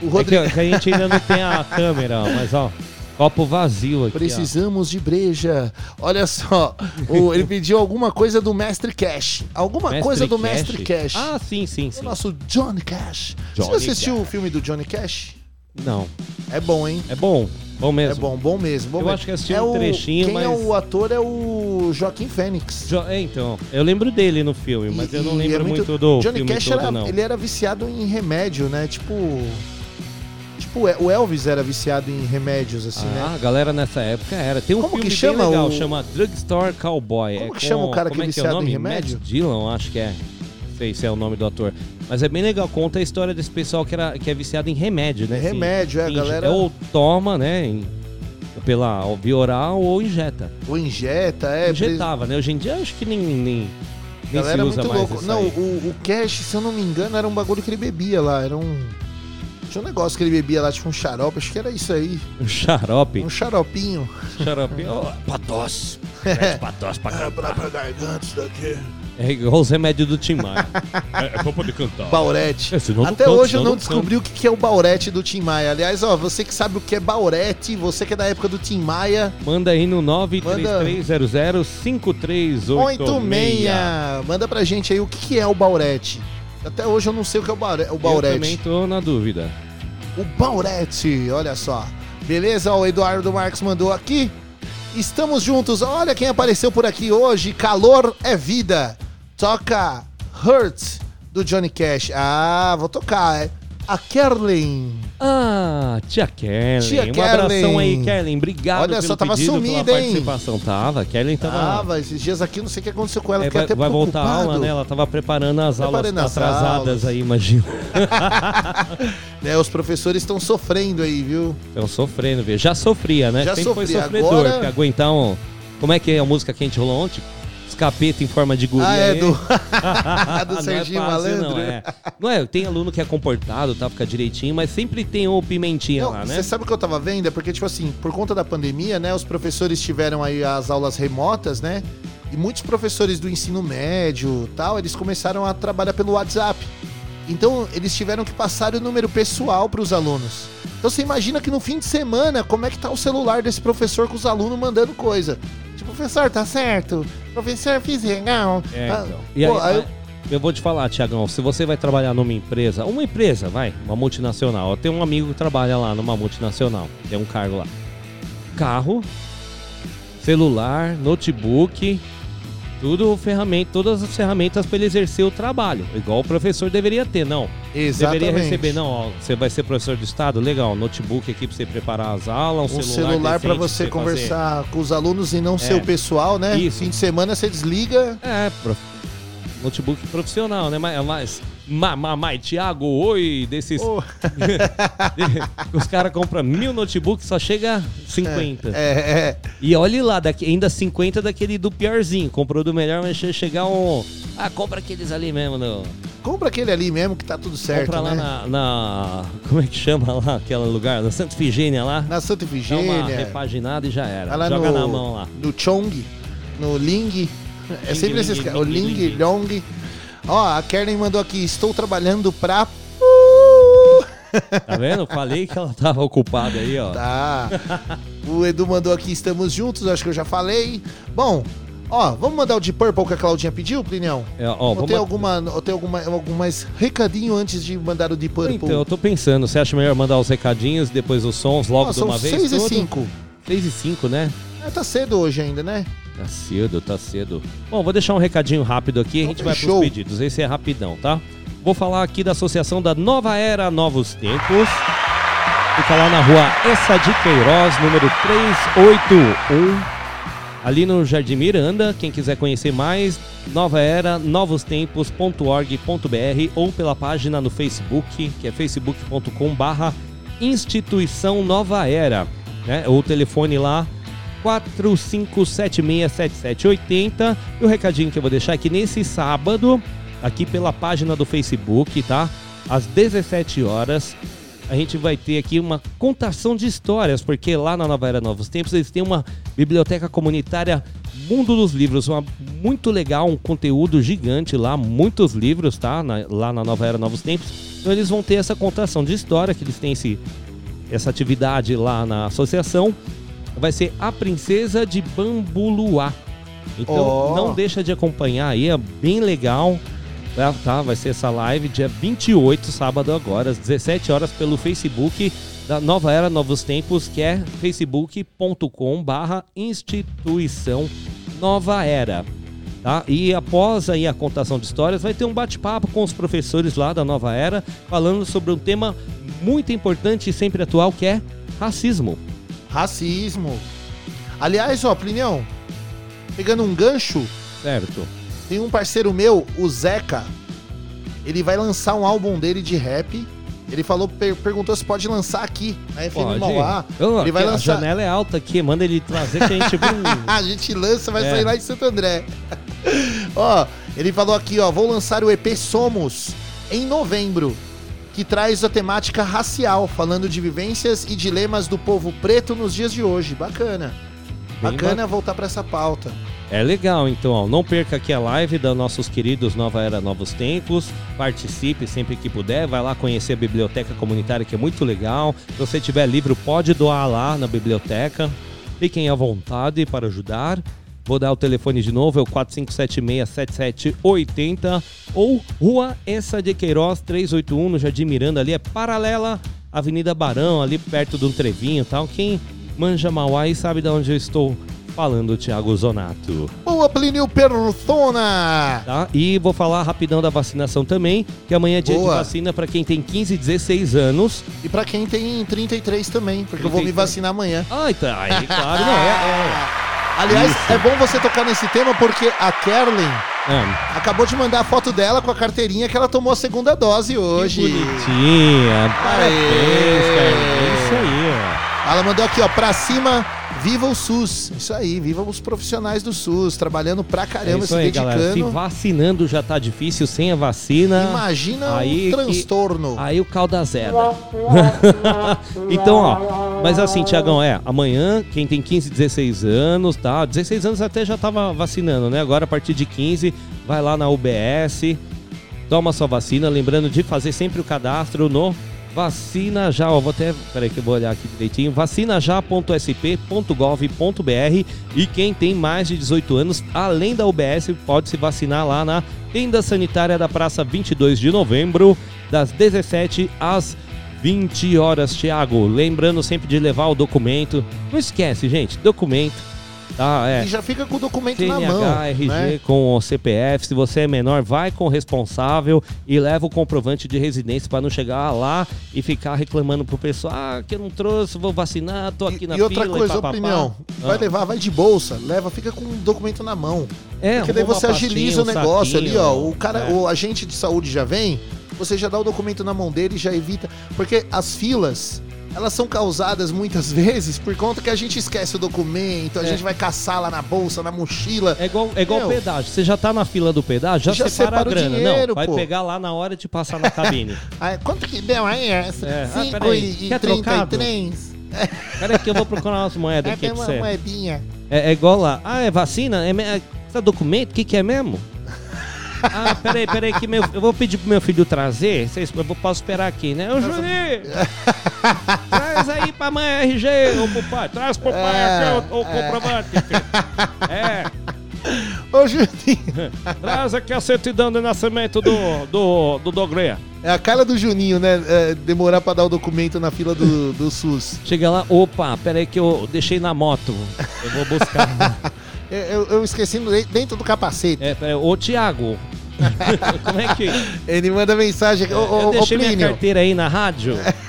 O É Rodrigo. que, que a gente ainda não tem a [laughs] câmera, ó, mas ó, copo vazio aqui. ó. Precisamos de breja. Olha só, [laughs] o- ele pediu alguma coisa do Mestre Cash. Alguma Mestre coisa do Cash? Mestre Cash. Ah, sim, sim, o sim. nosso Johnny Cash. Johnny Você assistiu Cash. o filme do Johnny Cash? Não. É bom, hein? É bom. Bom mesmo. É bom, bom mesmo. Bom Eu mesmo. acho que assisti é um o- trechinho, quem é mas- o ator é o Joaquim Fênix. Jo- é, então, eu lembro dele no filme, mas E- eu não e lembro é muito, do Johnny filme Cash todo, era, não. ele era viciado em remédio, né? Tipo. Tipo, o Elvis era viciado em remédios, assim, Ah, né? a galera nessa época era. Tem um Como filme que chama bem legal, o- chama Drugstore Cowboy. Como é que chama o cara que é é é o viciado em remédio? Matt Dillon, acho que é. Não sei se é o nome do ator. Mas é bem legal, conta a história desse pessoal que, era, que é viciado em remédio, né? Remédio, é, a galera- Ou toma, né? em- pela via oral ou injeta. Ou injeta, é. Injetava, né? Hoje em dia acho que nem, nem, nem se Galera usa muito mais louco. Não, o, o Cash, se eu não me engano, era um bagulho que ele bebia lá. Era um. Tinha um negócio que ele bebia lá, tipo um xarope. Acho que era isso aí. Um xarope. Um xaropinho. xarope. Oh, pra tosse. Mete pra tosse pra cantar. pra garganta isso daqui. É igual os remédios do Tim Maia. [laughs] é, é pra poder cantar. Baurete. É, Até canto, hoje eu não não descobri o que que é o Baurete do Tim Maia. Aliás, ó, você que sabe o que é Baurete, você que é da época do Tim Maia, Manda aí no 933005386. 86. Manda pra gente aí o que é o Baurete. Até hoje eu não sei o que é o Baure- o Eu também Baurete. tô na dúvida. O Baurete, olha só. Beleza, o Eduardo Marques mandou aqui. Estamos juntos. Olha quem apareceu por aqui hoje. Calor é vida. Toca Hurt do Johnny Cash. Ah, vou tocar. É a Kerlin. Ah, tia Kellen. Tia um abração Kellen. aí, Kellen. Obrigado Olha só, tava pedido, sumida, pela hein? participação. Tava, Kellen tava... Tava, esses dias aqui, não sei o que aconteceu com ela. É, vai até vai voltar a aula, né? Ela tava preparando as Preparando aulas as atrasadas aulas. aí, imagina. Né, [laughs] os professores estão sofrendo aí, viu? Estão sofrendo, viu? Já sofria, né? Já Sempre foi sofria, sofredor, agora- porque aguentar um... Como é que é a música que a gente rolou ontem? Escapeta em forma de guria. ah, é do, [laughs] [laughs] do Não é Serginho fácil, Malandro. Não é. Não é, tem aluno que é comportado, tá? Fica direitinho, mas sempre tem o pimentinha Não, lá, né? Você sabe o que eu tava vendo? É porque, tipo assim, por conta da pandemia, né, os professores tiveram aí as aulas remotas, né? E muitos professores do ensino médio tal, eles começaram a trabalhar pelo WhatsApp. Então, eles tiveram que passar o número pessoal para os alunos. Então, você imagina que no fim de semana, como é que tá o celular desse professor com os alunos mandando coisa? Tipo, professor, tá certo? Professor, fiz legal. É, Ah, então. E pô, aí, aí eu- vou te falar, Tiagão, se você vai trabalhar numa empresa, uma empresa, vai, uma multinacional. Eu tenho um amigo que trabalha lá numa multinacional, tem um cargo lá. Carro, celular, notebook, tudo ferramenta, todas as ferramentas para ele exercer o trabalho, igual o professor deveria ter, não. Exatamente. Deveria receber, não, ó, você vai ser professor do estado, legal, notebook aqui para você preparar as aulas, um, Um celular para decente você pra conversar com os alunos e não ser É. o pessoal, né? Isso. Fim de semana você desliga. É, prof... notebook profissional, né? Mas, mas, mas, mas Thiago, oi, desses. Ô. [laughs] Os caras compram mil notebooks, só chega 50. É, é. E olhe lá, daqui, ainda 50 daquele do piorzinho. Comprou do melhor, mas che- chegar um. Ah, compra aqueles ali mesmo. No... Compra aquele ali mesmo que tá tudo certo, compra lá né? na, na- Como é que chama lá aquele lugar? Na Santa Figênia lá. Na Santa Dá uma repaginada e já era. Lá Joga no, na mão lá. No Chong, no Ling. É Ling, sempre esses caras. O Ling. Long. Ó, a Karen mandou aqui. Estou trabalhando pra. [laughs] Tá vendo? Falei que ela tava ocupada aí, ó. Tá. O Edu mandou aqui. Estamos juntos. Acho que eu já falei. Bom, ó, vamos mandar o de Purple que a Claudinha pediu, Plinião? É, ó, ou, tem alguma, ou tem alguma, algum mais recadinho antes de mandar o de Purple? Então, eu tô pensando, você acha melhor mandar os recadinhos, depois os sons logo Ó, de são uma vez? 6 e tudo? 5. 6 e 5, né? É, tá cedo hoje ainda, né? Tá cedo, tá cedo. Bom, vou deixar um recadinho rápido aqui, a gente vai Show. pros pedidos. Esse é rapidão, tá? Vou falar aqui da Associação da Nova Era Novos Tempos. Fica lá na rua Essa de Queiroz, número 381. Ali no Jardim Miranda, quem quiser conhecer mais, Nova Era, novostempos.org.br ou pela página no Facebook, que é facebook.com barra Instituição Nova Era. Né? O telefone lá 45767780. E o recadinho que eu vou deixar é que nesse sábado, aqui pela página do Facebook, tá? Às 17 horas, a gente vai ter aqui uma contação de histórias, porque lá na Nova Era Novos Tempos eles têm uma biblioteca comunitária Mundo dos Livros, uma, muito legal, um conteúdo gigante lá, muitos livros, tá? Na- lá na Nova Era Novos Tempos. Então eles vão ter essa contação de história, que eles têm esse, essa atividade lá na associação. Vai ser A Princesa de Bambuluá. Então Ó. não deixa de acompanhar aí, é bem legal. Tá, tá? Vai ser essa live dia 28, sábado agora, às 17 horas, pelo Facebook da Nova Era Novos Tempos, que é facebook.com barra instituição Nova Era. Tá? E após aí a contação de histórias, vai ter um bate-papo com os professores lá da Nova Era, falando sobre um tema muito importante e sempre atual, que é racismo. Racismo. Aliás, ó, Plinião, pegando um gancho, Certo? tem um parceiro meu, o Zeca. Ele vai lançar um álbum dele de rap. Ele falou, per- perguntou se pode lançar aqui, na FM Pode. Mauá. Eu- Ele vai aqui, lançar. A janela é alta aqui, manda ele trazer que a gente [laughs] a gente lança, vai É. sair lá de Santo André. [laughs] ó, ele falou aqui, ó, vou lançar o EP Somos em novembro, que traz a temática racial, falando de vivências e dilemas do povo preto nos dias de hoje. Bacana. Bem Bacana voltar pra essa pauta. É legal, então, ó, não perca aqui a live da nossos queridos Nova Era Novos Tempos. Participe sempre que puder, vai lá conhecer a biblioteca comunitária que é muito legal. Se você tiver livro, pode doar lá na biblioteca. Fiquem à vontade para ajudar. Vou dar o telefone de novo, é o 45767780 ou Rua Essa de Queiroz 381 no Jardim Miranda, ali é paralela à Avenida Barão, ali perto do Trevinho e tal. Quem manja Mauá e sabe de onde eu estou falando, Thiago Zonato. Boa, Plínio Persona! Tá? E vou falar rapidão da vacinação também, que amanhã é dia Boa. de vacina para quem tem 15 e 16 anos. E pra quem tem 33 também, porque eu vou me 33. vacinar amanhã. Ah, tá, aí, claro, não, é... [laughs] Aliás, Isso. é bom você tocar nesse tema porque a Kerlin é, acabou de mandar a foto dela com a carteirinha que ela tomou a segunda dose hoje. Que bonitinha, parabéns, Carlinhos, é isso aí, ó. Ela mandou aqui, ó, pra cima, viva o SUS. Isso aí, viva os profissionais do SUS, trabalhando pra É caramba, isso se aí, galera. Se dedicando. vacinando já tá difícil, sem a vacina. Imagina Aí que- transtorno. Aí o calda zero. [laughs] então, ó, mas assim, Tiagão, é, amanhã, quem tem 15, 16 anos, tá? 16 anos até já tava vacinando, né? Agora, a partir de 15, vai lá na UBS, toma sua vacina, lembrando de fazer sempre o cadastro no Vacina já, ó, vou até, peraí que eu vou olhar aqui direitinho, vacinajá.sp.gov.br e quem tem mais de 18 anos, além da UBS, pode se vacinar lá na tenda sanitária da Praça 22 de Novembro, das 17 às 20 horas, Thiago. Lembrando sempre de levar o documento. Não esquece, gente, documento. Tá, é. E já fica com o documento na mão. CNH, RG né? com o CPF. Se você é menor, vai com o responsável e leva o comprovante de residência para não chegar lá e ficar reclamando pro pessoal: ah, que eu não trouxe, vou vacinar, tô aqui E, na e outra fila. coisa, e papapá." opinião. Vai Ah. levar, vai de bolsa, leva, fica com o documento na mão. É, Porque daí você agiliza o um negócio ali, saquinho, ó. O cara, é. o agente de saúde já vem, você já dá o documento na mão dele e já evita. Porque as filas, elas são causadas muitas vezes por conta que a gente esquece o documento, a É. gente vai caçar lá na bolsa, na mochila. É igual, é igual Meu. pedágio. Você já tá na fila do pedágio, já, Já separa, separa a o grana. dinheiro, não, vai pô. pegar lá na hora de passar na cabine. [laughs] Ah, quanto que deu aí essa? É. Ah, 5 peraí, e trocado? 33? [laughs] Peraí que eu vou procurar umas moedas É aqui uma moedinha. É, é igual lá. Ah, é vacina? É, é é documento? O que, que é mesmo? Ah, peraí, peraí, que meu, eu vou pedir pro meu filho trazer. Vocês, eu vou- posso esperar aqui, né? Ô, Juninho! [laughs] traz aí pra mãe RG, ô pro pai. Traz pro pai É, aqui o, o comprovante, filho. É, Ô, Juninho. traz aqui a certidão de nascimento do, do, do Dogré. É a cara do Juninho, né? É, demorar pra dar o documento na fila do, do SUS. Chega lá, opa, peraí que eu deixei na moto. Eu vou buscar. [laughs] Eu, eu- esqueci dentro do capacete. É, ô Tiago. [laughs] Como é que. Ele manda mensagem. Ô, eu ô, deixei minha carteira aí na rádio. [laughs]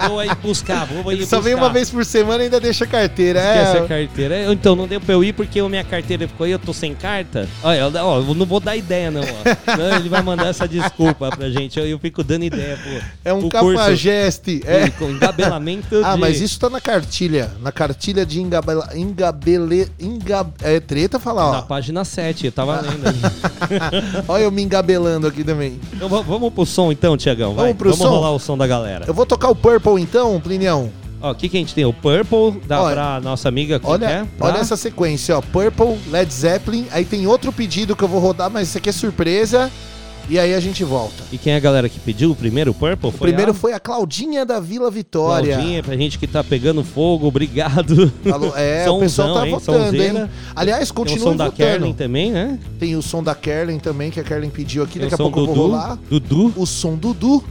Eu vou aí buscar, vou aí Ele só buscar. vem uma vez por semana e ainda deixa a carteira. Esquece a É, carteira. É, Então não deu pra eu ir porque a minha carteira ficou aí, eu tô sem carta. Olha, ó, eu não vou dar ideia, não. Ó. Ele vai mandar essa desculpa pra gente. Eu, eu fico dando ideia, pô. é um cafajeste. É. Com engabelamento Ah, de... mas isso tá na cartilha. Na cartilha de engabela, engabele. Engab, é treta falar, Na ó. página 7, eu tava lendo aí. [laughs] Olha eu me engabelando aqui também. Então va- vamos pro som então, Tiagão. Vamos pro vamos som? rolar o som da galera. Eu vou tocar o Purple então, Plinião. Ó, o que, que a gente tem? O Purple, dá Olha, pra nossa amiga que Olha? Pra- olha essa sequência, ó. Purple, Led Zeppelin. Aí tem outro pedido que eu vou rodar, mas isso aqui é surpresa. E aí a gente volta. E quem é a galera que pediu o primeiro Purple? O primeiro a foi a Claudinha da Vila Vitória. Claudinha, pra gente que tá pegando fogo, obrigado. Falou- é, o pessoal tá hein? votando, Sonzeira. hein? Aliás, Tem o continua som da votando. Kerlin também, né? Tem o som da Kerlin também, que a Kerlin pediu aqui. Tem Daqui a pouco eu do vou rolar. Dudu. O som do Du.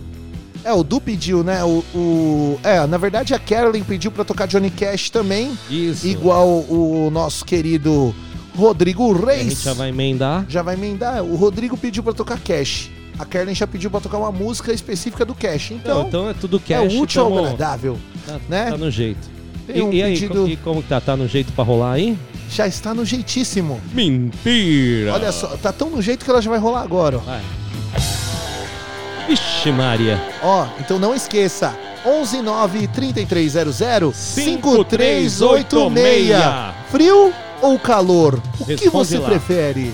É, o Du pediu, né? O, o- É, na verdade a Carolyn pediu pra tocar Johnny Cash também. Isso. Igual o nosso querido Rodrigo A Reis. gente já vai emendar. Já vai emendar. O Rodrigo pediu pra tocar Cash. A Carolyn já pediu pra tocar uma música específica do Cash. Então, Então, então é tudo é cash. útil ao tamo- agradável. Tá, né? tá no jeito. Tem E, um e aí, pedido- e como que tá? Tá no jeito pra rolar aí? Já está no jeitíssimo. Mentira! Olha só, tá tão no jeito que ela já vai rolar agora, ó. Vai. Vixe Maria. Ó, então não esqueça. 11 9 3300 5386. 5386. Frio ou calor? O que Responde você lá. prefere?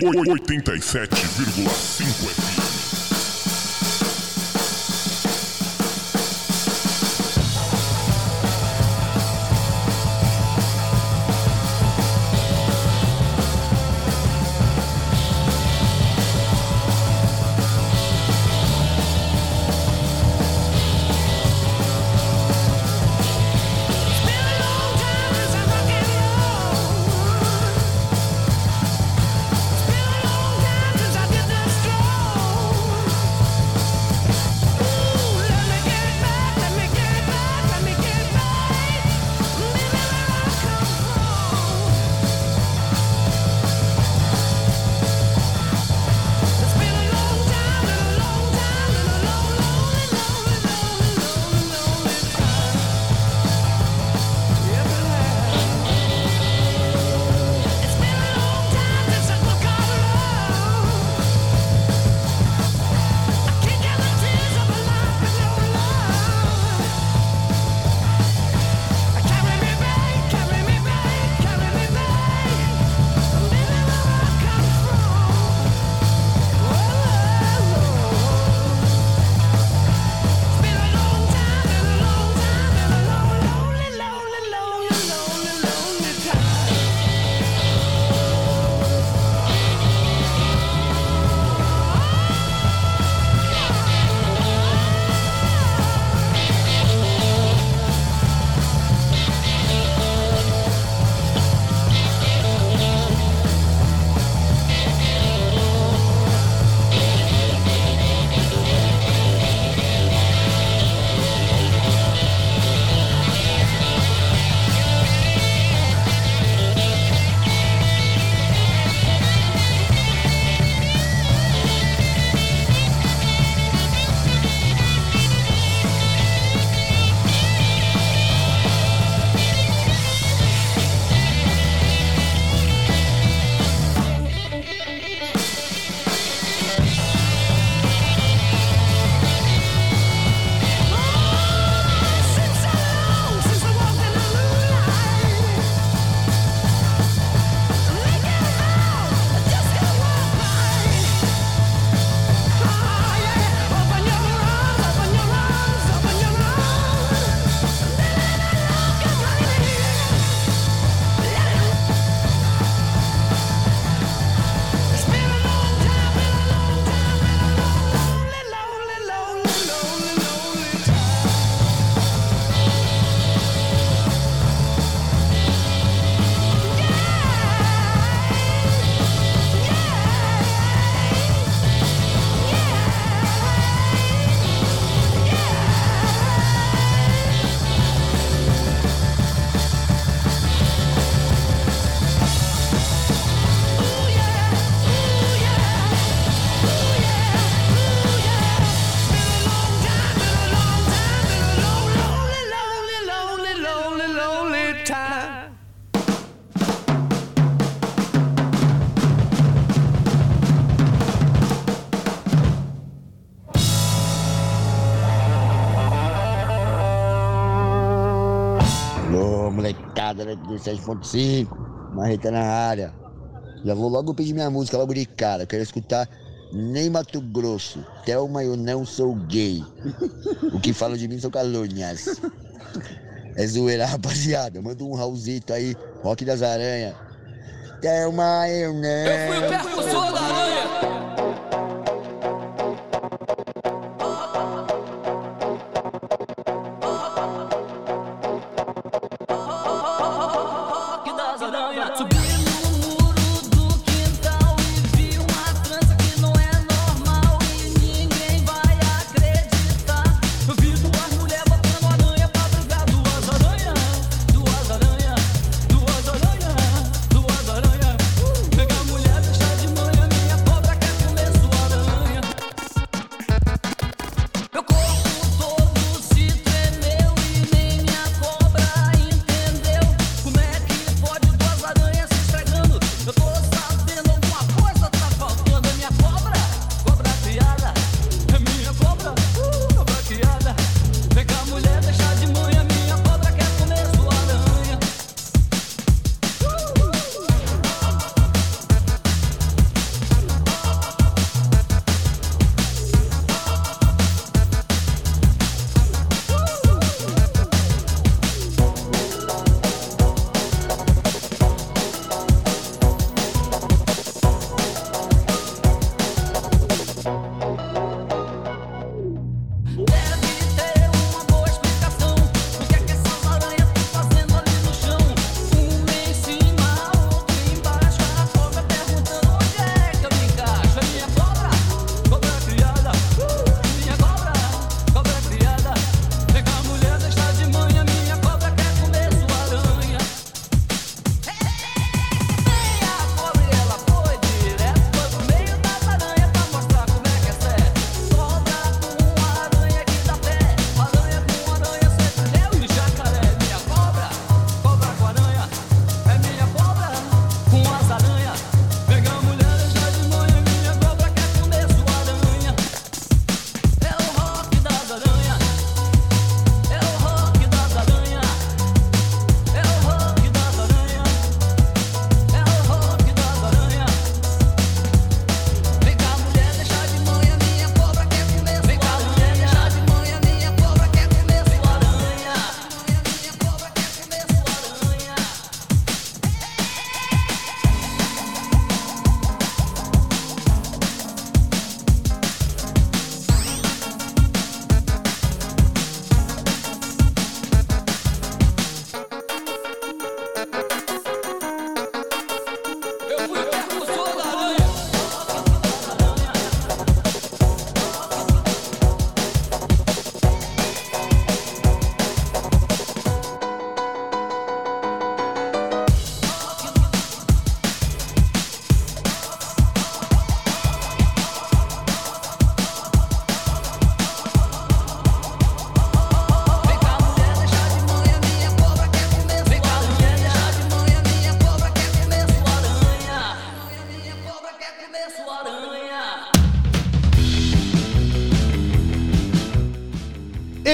87,5 7.5, Marreta tá na área. Já vou logo pedir minha música logo de cara. Quero escutar nem Mato Grosso. Thelma, eu não sou gay. [laughs] O que falam de mim são calúnias. É zoeira, rapaziada. Manda um Raulzito aí, Rock das Aranhas. Thelma, eu não. Eu fui o percussor da aranha.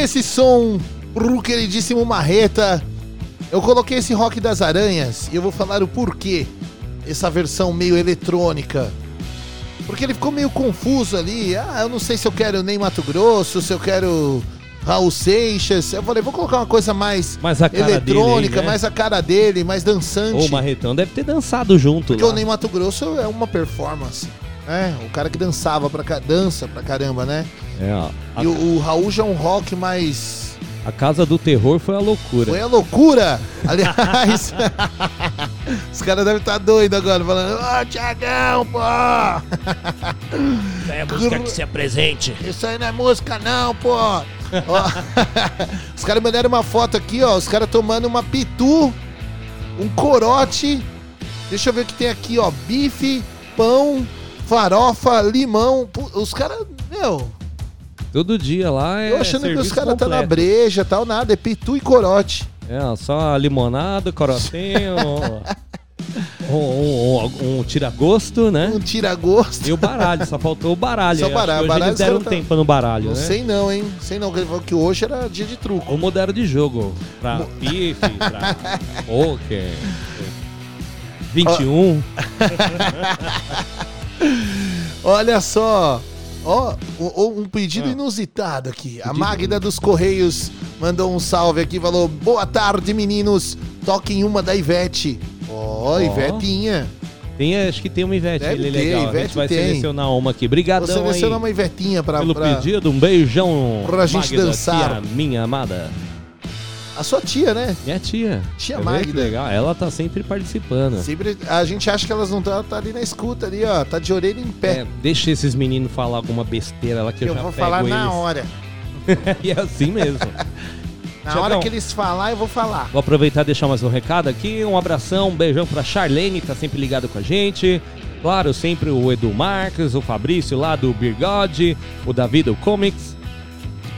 Esse som pro queridíssimo Marreta. Eu coloquei esse rock das aranhas e eu vou falar o porquê. Essa versão meio eletrônica. Porque ele ficou meio confuso ali. Ah, eu não sei se eu quero nem Mato Grosso, se eu quero Raul Seixas. Eu falei, vou colocar uma coisa mais Mais eletrônica, aí, né? mais a cara dele, mais dançante. O Marretão deve ter dançado junto Porque lá. o Ney Mato Grosso é uma performance. É, o cara que dançava pra dança pra caramba, né? É, ó. A, E o, o Raul já é um rock mais. a Casa do Terror foi a loucura. Foi a loucura! Aliás, [laughs] os caras devem estar doidos agora, falando: Ô, Tiagão, pô! É a música que se apresente. Isso aí não é música, não, pô! [laughs] Os caras mandaram uma foto aqui, ó. Os caras tomando uma pitu, um corote. Deixa eu ver o que tem aqui, ó. Bife, pão, farofa, limão. Os caras, meu, Todo dia lá é eu achando que os caras tá na breja e tal, nada. É pitu e corote. É, só limonada, corotinho, [laughs] um, um, um, um tira-gosto, né? Um tira-gosto. E o baralho, só faltou o baralho. Só baralho, baralho eles deram um tá- tempo no baralho, Não né? sei não, hein? Sei não, que hoje era dia de truco. Ou mudaram de jogo. Pra pife, pra [laughs] poker. 21. [laughs] Olha só. Ó, o- o- um pedido inusitado aqui. A Magda dos Correios mandou um salve aqui, falou: Boa tarde, meninos. Toquem uma da Ivete. Ó, Ó. Ivetinha. Tem, acho que tem uma Ivete Deve ali ter, legal. a Ivete gente vai tem. selecionar uma aqui. Vou Obrigadão selecionar aí uma Ivetinha pra, pelo pra- pedido. Um beijão pra gente Magda, dançar. tia minha amada. A sua tia, né? Minha tia. Tia que Magda. legal. Ela tá sempre participando. Sempre, a gente acha que elas não estão, tá ali na escuta ali, ó. Tá de orelha em pé. É, deixa esses meninos falar alguma besteira lá que eu, eu já vou falar eles. na hora. [laughs] e é assim mesmo. Na hora que eles falar, eu vou falar. Vou aproveitar e deixar mais um recado aqui. Um abração, um beijão pra Charlene, que tá sempre ligado com a gente. Claro, sempre o Edu Marques, o Fabrício lá do Birgode, o Davi do Comics.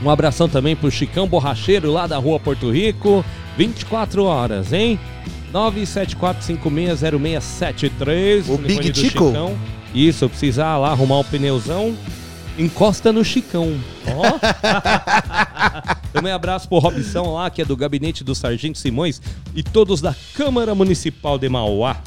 Um abração também pro Chicão Borracheiro lá da rua Porto Rico. 24 horas, hein? 974560673. O Big Chico? Chicão. Isso, eu precisar lá arrumar um pneuzão. Encosta no Chicão. Ó. [laughs] Também abraço pro Robson lá, que é do gabinete do Sargento Simões e todos da Câmara Municipal de Mauá.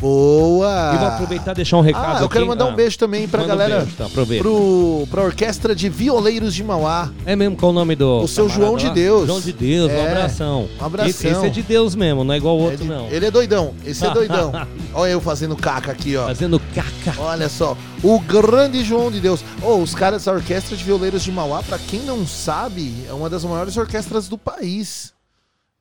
Boa! E vou aproveitar e deixar um recado Ah, eu quero aqui. mandar Ah, um beijo também pra manda um galera. beijo, tá, aproveita. pro, pra Orquestra de Violeiros de Mauá. É mesmo qual o nome do. O seu João de? Deus. João de Deus, um É, abração. um abração. Esse, esse é de Deus mesmo, não é igual o outro, ele, não. ele é doidão, esse é doidão. [laughs] Olha eu fazendo caca aqui, ó. Fazendo caca. Olha só, o grande João de Deus. Oh, os caras da Orquestra de Violeiros de Mauá, pra quem não sabe, é uma das maiores orquestras do país.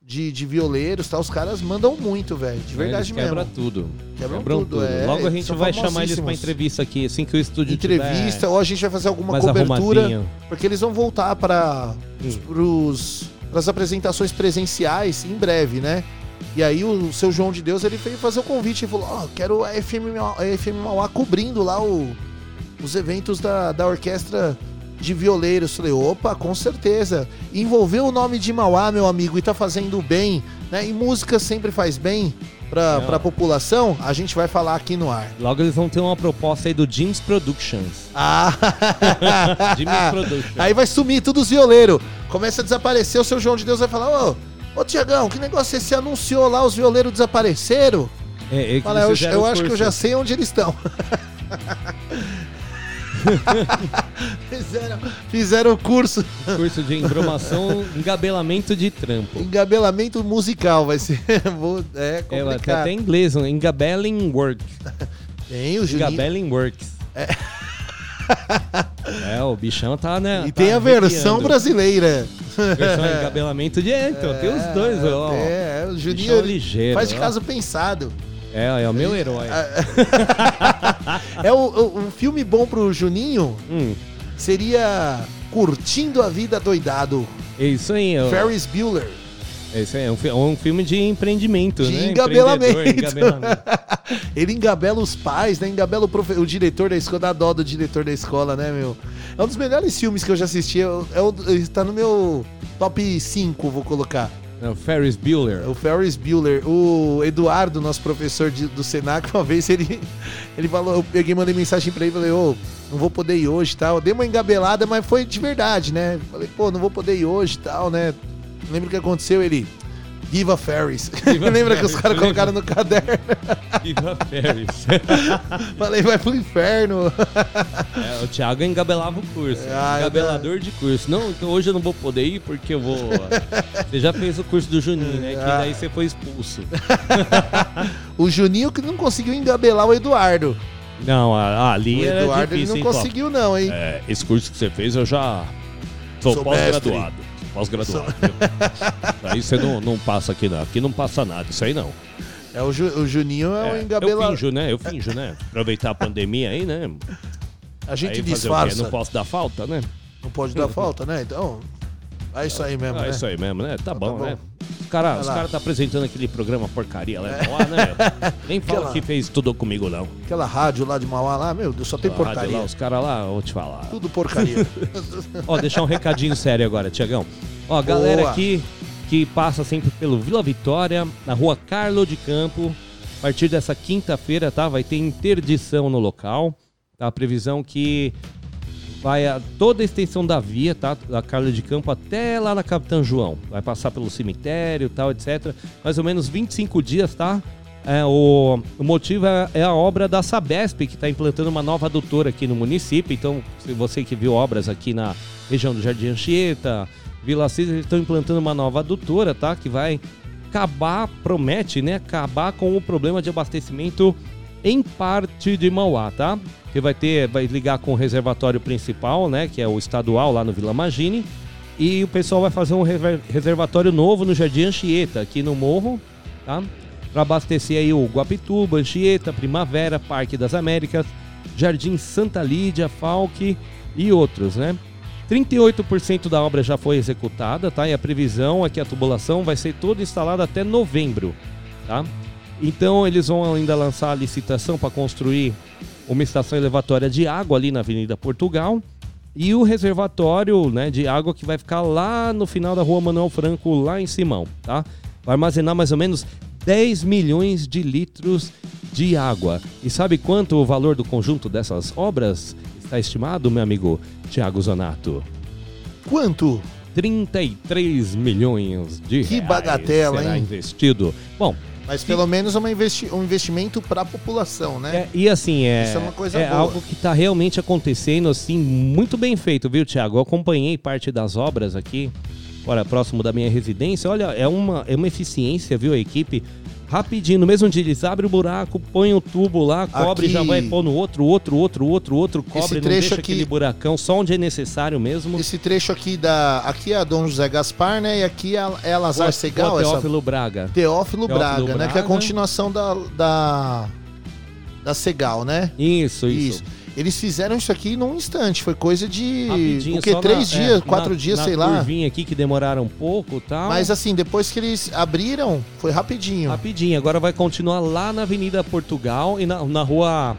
De, de violeiros, tá? Os caras mandam muito, velho. De verdade Eles quebra mesmo. tudo. Quebram Quebram tudo, é, Logo a gente vai chamar eles pra entrevista aqui, assim que o estúdio Entrevista, tiver ou a gente vai fazer alguma mais cobertura. arrumadinho. Porque eles vão voltar para Hum. as apresentações presenciais em breve, né? E aí o seu João de Deus ele veio fazer o convite e falou: Ó, quero a FM, a FM Mauá cobrindo lá o- os eventos da, da orquestra de violeiros. Falei, opa, com certeza. Envolveu o nome de Mauá, meu amigo, e tá fazendo bem, né? E música sempre faz bem pra, Não. pra população. A gente vai falar aqui no ar. Logo eles vão ter uma proposta aí do Jeans Productions. Ah! [laughs] Jeans Productions. Aí vai sumir todos os violeiros. Começa a desaparecer, o seu João de Deus vai falar: Ô, ô Tiagão, que negócio é esse? Você anunciou lá, os violeiros desapareceram? É, é que Fala, eu, eu acho que eu já sei onde eles estão. [laughs] [laughs] fizeram, fizeram o curso Curso de embromação, engabelamento de trampo. engabelamento musical, vai ser. [laughs] vou- é É, complicado. até em inglês, um engabeling work. [laughs] Tem o Juninho. Engabeling works. É. o bichão tá, né? E tá tem a versão arrepiando. brasileira. Versão engabelamento de. É, então, tem os dois, ó. É, é, o Juninho ligeiro. faz de ó. caso pensado. É, é o meu herói. [laughs] É o, o- um filme bom pro Juninho Hum, seria Curtindo a Vida Doidado. é isso aí. ó. Ferris Bueller. É isso aí, é um, fi- um filme de empreendimento, De né? engabelamento. Engabelamento. [laughs] Ele engabela os pais, né? Engabela o, profe- o diretor da escola, dá dó do diretor da escola, né, meu? É um dos melhores filmes que eu já assisti. É o, é está no meu top 5, vou colocar. É o Ferris Bueller. O Ferris Bueller, o Eduardo, nosso professor de- do Senac, [laughs] uma vez ele, ele falou, eu peguei, mandei mensagem pra ele, falei, ô, não vou poder ir hoje e tal. Dei uma engabelada, mas foi de verdade, né? Falei, pô, não vou poder ir hoje e tal, né? Lembra o que aconteceu? Ele, Viva Ferris. [laughs] Viva Lembra que os Ferris, caras colocaram no caderno? [laughs] Viva Ferris. [laughs] Falei, vai pro inferno. É, o Thiago engabelava o curso. Ah, engabelador de curso. Não, então hoje eu não vou poder ir porque eu vou. Você já fez o curso do Juninho, né? Que Ah. daí você foi expulso. O Juninho que não conseguiu engabelar o Eduardo. Não, ali O Eduardo ele difícil, não hein, conseguiu não, hein? É, esse curso que você fez eu já sou Sou pós-graduado. Pós-graduado. [laughs] Aí você não, não passa aqui, não. Aqui não passa nada, isso aí não. É, o, Ju- o Juninho é, o É, eu finjo, né? Eu finjo, né? Aproveitar a pandemia aí, né? A gente aí disfarça. Não posso dar falta, né? Não pode dar falta, né? Então, é isso aí mesmo, Ah, né? isso aí mesmo, né? Tá bom, bom. né? Os caras Vai os lá. cara tá apresentando aquele programa porcaria lá, lá né? [laughs] Nem fala Aquela- que fez tudo comigo, não. Aquela rádio lá de Mauá lá, meu Deus, só tem rádio porcaria. Lá, os caras lá, vou te falar. Tudo porcaria. [laughs] Ó, deixar um recadinho sério agora, Tiagão. Ó, a galera Boa. aqui que passa sempre pelo Vila Vitória, na rua Carlo de Campo, a partir dessa quinta-feira, tá? Vai ter interdição no local. Tá? A previsão que vai a toda a extensão da via, tá? Da Carlo de Campo até lá na Capitão João. Vai passar pelo cemitério, tal, etc. Mais ou menos 25 dias, tá? É, o, o motivo é, é a obra da Sabesp, que está implantando uma nova adutora aqui no município. Então, se você que viu obras aqui na região do Jardim Anchieta, Vila Assis, eles estão implantando uma nova adutora, tá? Que vai acabar, promete, né? Acabar com o problema de abastecimento em parte de Mauá, tá? Que vai ter, vai ligar com o reservatório principal, né? Que é o estadual lá no Vila Magine. E o pessoal vai fazer um reservatório novo no Jardim Anchieta, aqui no morro, tá? Para abastecer aí o Guapituba, Anchieta, Primavera, Parque das Américas, Jardim Santa Lídia, Falque e outros, né? 38% da obra já foi executada, tá? E a previsão é que a tubulação vai ser toda instalada até novembro, tá? Então eles vão ainda lançar a licitação para construir uma estação elevatória de água ali na Avenida Portugal e o reservatório né, de água que vai ficar lá no final da rua Manuel Franco, lá em Simão, tá? Vai armazenar mais ou menos 10 milhões de litros de água. E sabe quanto o valor do conjunto dessas obras está estimado, meu amigo Tiago Zonato? Quanto? 33 milhões de Que reais bagatela, será hein? investido. Bom, Mas pelo menos uma investi um investimento para a população, né? É, e assim, é, é é algo que está realmente acontecendo, assim, muito bem feito, viu, Thiago? Eu acompanhei parte das obras aqui, fora próximo da minha residência. Olha, é uma, é uma eficiência, viu, a equipe? Rapidinho, no mesmo dia eles abrem o buraco, põem o tubo lá, cobre, Aqui- já vai pôr no outro, outro, outro, outro, outro, cobre, não trecho deixa aqui- aquele buracão, só onde é necessário mesmo. Esse trecho aqui da. Aqui é a Dom José Gaspar, né? E aqui é a, é Lazar Segal, Rua essa. Teófilo Braga. Teófilo, Teófilo Braga, né? Que é a Braga. continuação da. da, da Segal, né? Isso, isso. Isso. Eles fizeram isso aqui num instante. Foi coisa de. Rapidinho, o que? Três na- dias, é, quatro na- dias, na sei lá. aqui que demoraram um pouco tal. Mas assim, depois que eles abriram, foi rapidinho. Rapidinho, agora vai continuar lá na Avenida Portugal e na, na rua.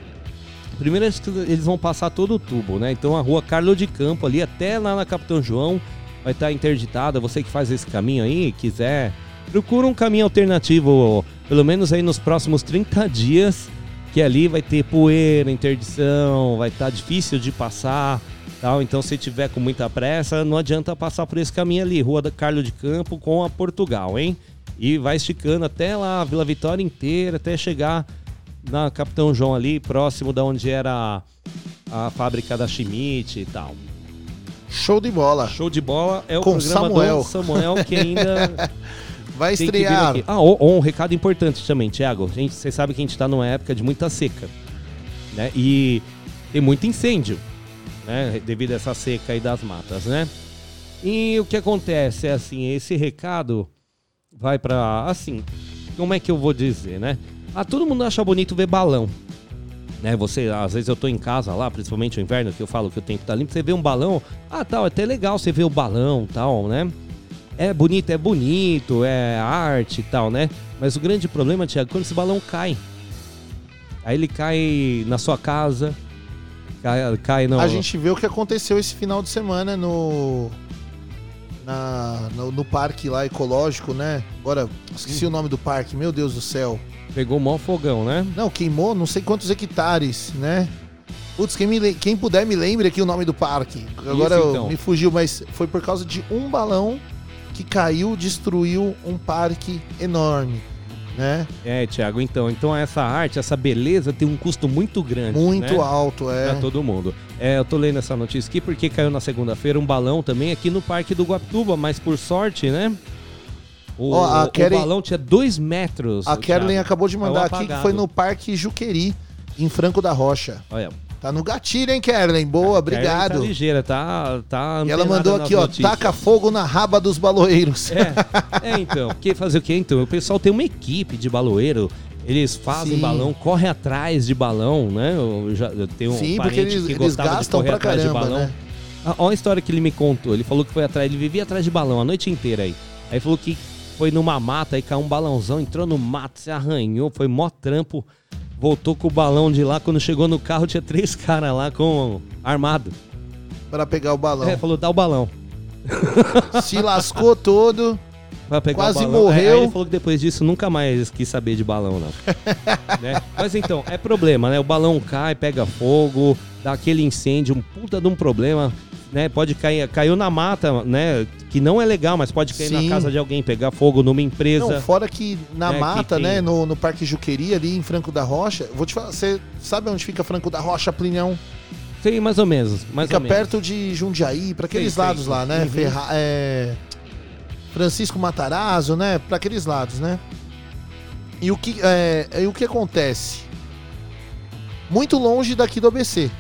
Primeiro eles- vão passar todo o tubo, né? Então a rua Carlo de Campo ali até lá na Capitão João vai estar interditada. Você que faz esse caminho aí, quiser, procura um caminho alternativo, pelo menos aí nos próximos 30 dias, que ali vai ter poeira, interdição, vai estar difícil de passar. Tal. Então, se tiver com muita pressa, não adianta passar por esse caminho ali, Rua da Carlo de Campo com a Portugal, hein? E vai esticando até lá a Vila Vitória inteira, até chegar na Capitão João ali, próximo da onde era a, a fábrica da Schmidt e tal. Show de bola. Show de bola é o Com programa Samuel. do Samuel que ainda [laughs] Vai tem estrear. Ah, ó, ó, um recado importante também, Thiago. Gente, você sabe que a gente tá numa época de muita seca, né? E tem muito incêndio, né? Devido a essa seca aí das matas, né? E o que acontece é assim, esse recado vai pra, assim, como é que eu vou dizer, né? Ah, todo mundo acha bonito ver balão. Né, você, às vezes eu tô em casa lá, principalmente no inverno, que eu falo que o tempo tá limpo, você vê um balão, ah, tal, é até legal você ver o balão, tal, né? É bonito, é bonito, é arte e tal, né? Mas o grande problema, Tiago, é quando esse balão cai. Aí ele cai na sua casa, cai, cai no... A gente vê o que aconteceu esse final de semana no. na- no, no parque lá ecológico, né? Agora, esqueci o nome do parque, meu Deus do céu. Pegou o maior fogão, né? Não, queimou não sei quantos hectares, né? Putz, quem, me quem puder me lembre aqui o nome do parque. Agora Isso, então. me fugiu, mas foi por causa de um balão que caiu, destruiu um parque enorme, né? É, Thiago, então, então essa arte, essa beleza tem um custo muito grande. Muito né? alto, é. Pra todo mundo. É, eu tô lendo essa notícia aqui porque caiu na segunda-feira um balão também aqui no Parque do Guapituba, mas por sorte, né? O, Ó, a o Karen- balão tinha dois metros. A Kerlin acabou de mandar aqui que foi no Parque Juqueri, em Franco da Rocha. Olha, Tá no gatilho, hein, Kerlin? Boa, Karen obrigado. Tá ligeira, tá, tá E ela mandou aqui, ó, notícias. taca fogo na raba dos baloeiros. É, é, então. [laughs] Que fazer o quê? Então, o pessoal tem uma equipe de baloeiro. Eles fazem Sim. balão, correm atrás de balão, né? Eu já eu tenho um Sim, parente porque eles, que eles gostava de gastam correr pra atrás caramba, de balão. né? Ah, Olha a história que ele me contou. Ele falou que foi atrás, ele vivia atrás de balão a noite inteira aí. Aí falou que foi numa mata, aí caiu um balãozão, entrou no mato, se arranhou, foi mó trampo. Voltou com o balão de lá, quando chegou no carro tinha três caras lá com armado. Pra pegar o balão. É, falou, dá o balão. [laughs] Se lascou todo. Quase morreu. Aí ele falou que depois disso nunca mais quis saber de balão, não. [laughs] Né? Mas então, é problema, né? O balão cai, pega fogo, dá aquele incêndio, um puta de um problema. Né, pode cair, caiu na mata, né? Que não é legal, mas pode cair Sim. na casa de alguém, pegar fogo numa empresa. Não, fora que na É, que mata, tem- né, no, no Parque Juqueri, ali em Franco da Rocha, vou te falar, você sabe onde fica Franco da Rocha, Plinião? Sei, mais ou menos. Mais fica ou menos. perto de Jundiaí, pra aqueles lados lá, né? Uhum. Ferra- é, Francisco Matarazzo, né? Pra aqueles lados, né? E o que, é, e o que acontece? Muito longe daqui do ABC.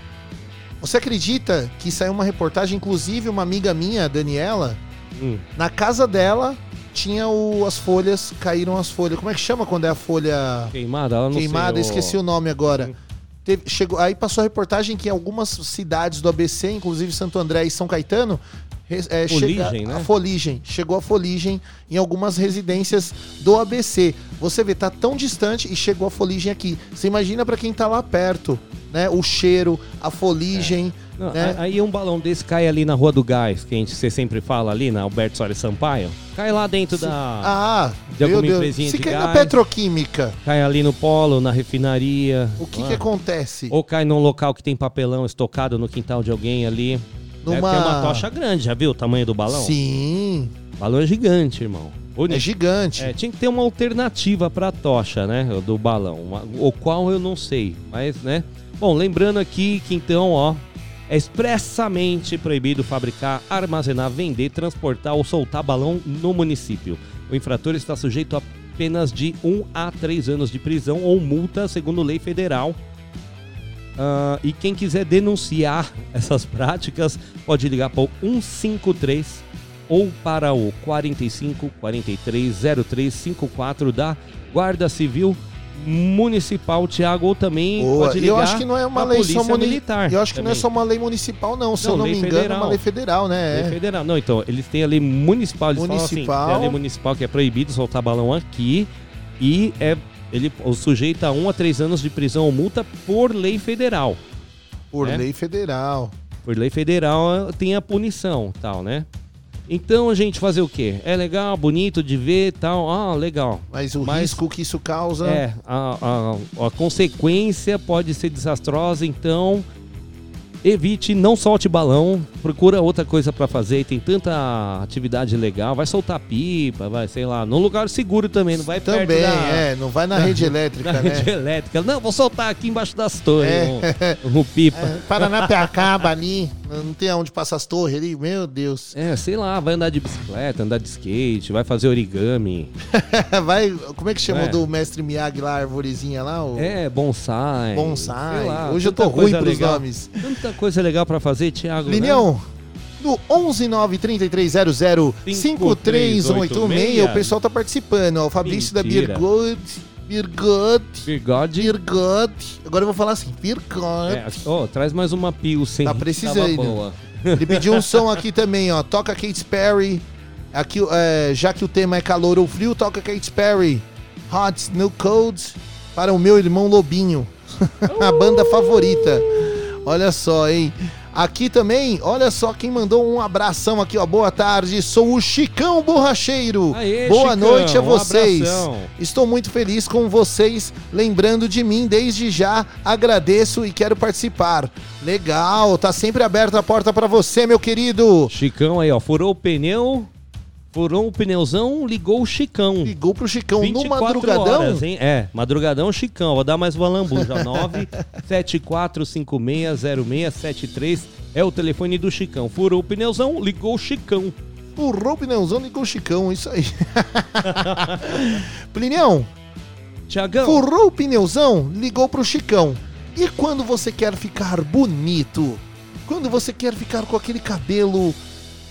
Você acredita que saiu uma reportagem, inclusive uma amiga minha, Daniela, Hum. na casa dela tinha o, as folhas, caíram as folhas. Como é que chama quando é a folha Queimada, ela não queimada? sei, Esqueci o nome agora. Hum. Teve- chegou, aí passou a reportagem que em algumas cidades do ABC, inclusive Santo André e São Caetano, é, Foligem, chega- né? a foligem. Chegou a foligem em algumas residências do ABC. Você vê, tá tão distante e chegou a foligem aqui. Você imagina pra quem tá lá perto, né? O cheiro, a foligem, Não, né? Aí um balão desse cai ali na Rua do Gás, que a gente, você sempre fala ali, na Alberto Soares Sampaio. Cai lá dentro da. Ah, de alguma Deus. empresinha Se de cair na gás. petroquímica, Cai ali no polo, na refinaria. o que Ah. que acontece? Ou cai num local que tem papelão estocado no quintal de alguém ali. Numa- É, é uma tocha grande, já viu o tamanho do balão? Sim, Balão é gigante, irmão. Bonito. é gigante. É, tinha que ter uma alternativa pra tocha, né? Do balão. Uma- o qual eu não sei. Mas, né? Bom, lembrando aqui que então, ó. É expressamente proibido fabricar, armazenar, vender, transportar ou soltar balão no município. O infrator está sujeito a penas de 1 a 3 anos de prisão ou multa, segundo lei federal. Ah, e quem quiser denunciar [laughs] essas práticas pode ligar para o 153 ou para o 45 43 03 54 da Guarda Civil Municipal, Tiago, ou também Boa. pode ligar eu acho que não é uma lei só muni- militar. Eu acho que não é também. só uma lei municipal, não. Se Não, eu não me engano, é federal. uma lei federal, né? Lei É. federal. Não, então, eles têm a lei municipal. Eles Municipal. assim, tem a lei municipal que é proibido soltar balão aqui e é ele o sujeito a 1 a 3 anos de prisão ou multa por lei federal. Por É? lei federal. Por lei federal tem a punição, tal, né? Então, a gente fazer o quê? É legal, bonito de ver, tal. Ah, legal. Mas o Mas- risco que isso causa. É, a, a, a consequência pode ser desastrosa, então evite, não solte balão, procura outra coisa pra fazer, tem tanta atividade legal, vai soltar pipa, vai, sei lá, num lugar seguro também, não vai perto Também, da, é. Não vai na rede [laughs] elétrica, da né? rede elétrica. Não, vou soltar aqui embaixo das torres, É. um, um pipa. É, Paranapiacaba ali, não tem aonde passar as torres ali, meu Deus. É, sei lá, vai andar de bicicleta, andar de skate, vai fazer origami. [laughs] Vai, como é que chama É. o do mestre Miyagi lá, a arvorezinha lá? O É, bonsai. bonsai. lá, Hoje eu tô ruim pros legal. nomes. Tanta coisa legal pra fazer, Thiago. né? Linião, no 11933005386, o pessoal tá participando. Ó, o Fabrício da Mentira. Birgod. Birgod. Bigode. Birgod. Agora eu vou falar assim, Birgod. É, ó, traz mais uma Pilsen. Tá precisando. Boa. Ele pediu um som aqui também, ó. Toca Kate Perry. Aqui, é, já que o tema é calor ou frio, toca Kate Perry. Hot No Cold para o meu irmão Lobinho. [laughs] A banda favorita. Olha só, hein? Aqui também, olha só quem mandou um abração aqui, ó. Boa tarde, sou o Chicão Borracheiro. Aê, Boa Chicão, noite a um vocês. abração. Estou muito feliz com vocês, lembrando de mim desde já. Agradeço e quero participar. Legal, tá sempre aberta a porta pra você, meu querido. Chicão aí, ó. Furou o pneu, furou o pneuzão, ligou o Chicão. Ligou pro Chicão no 24 madrugadão. horas, hein? É, madrugadão Chicão. Vou dar mais uma lambuja. [laughs] 974560673 é o telefone do Chicão. Furou o pneuzão, ligou o Chicão. Furrou o pneuzão, ligou o Chicão, isso aí. [laughs] Plinião, Tiagão, furrou o pneuzão, ligou pro Chicão. E quando você quer ficar bonito? Quando você quer ficar com aquele cabelo,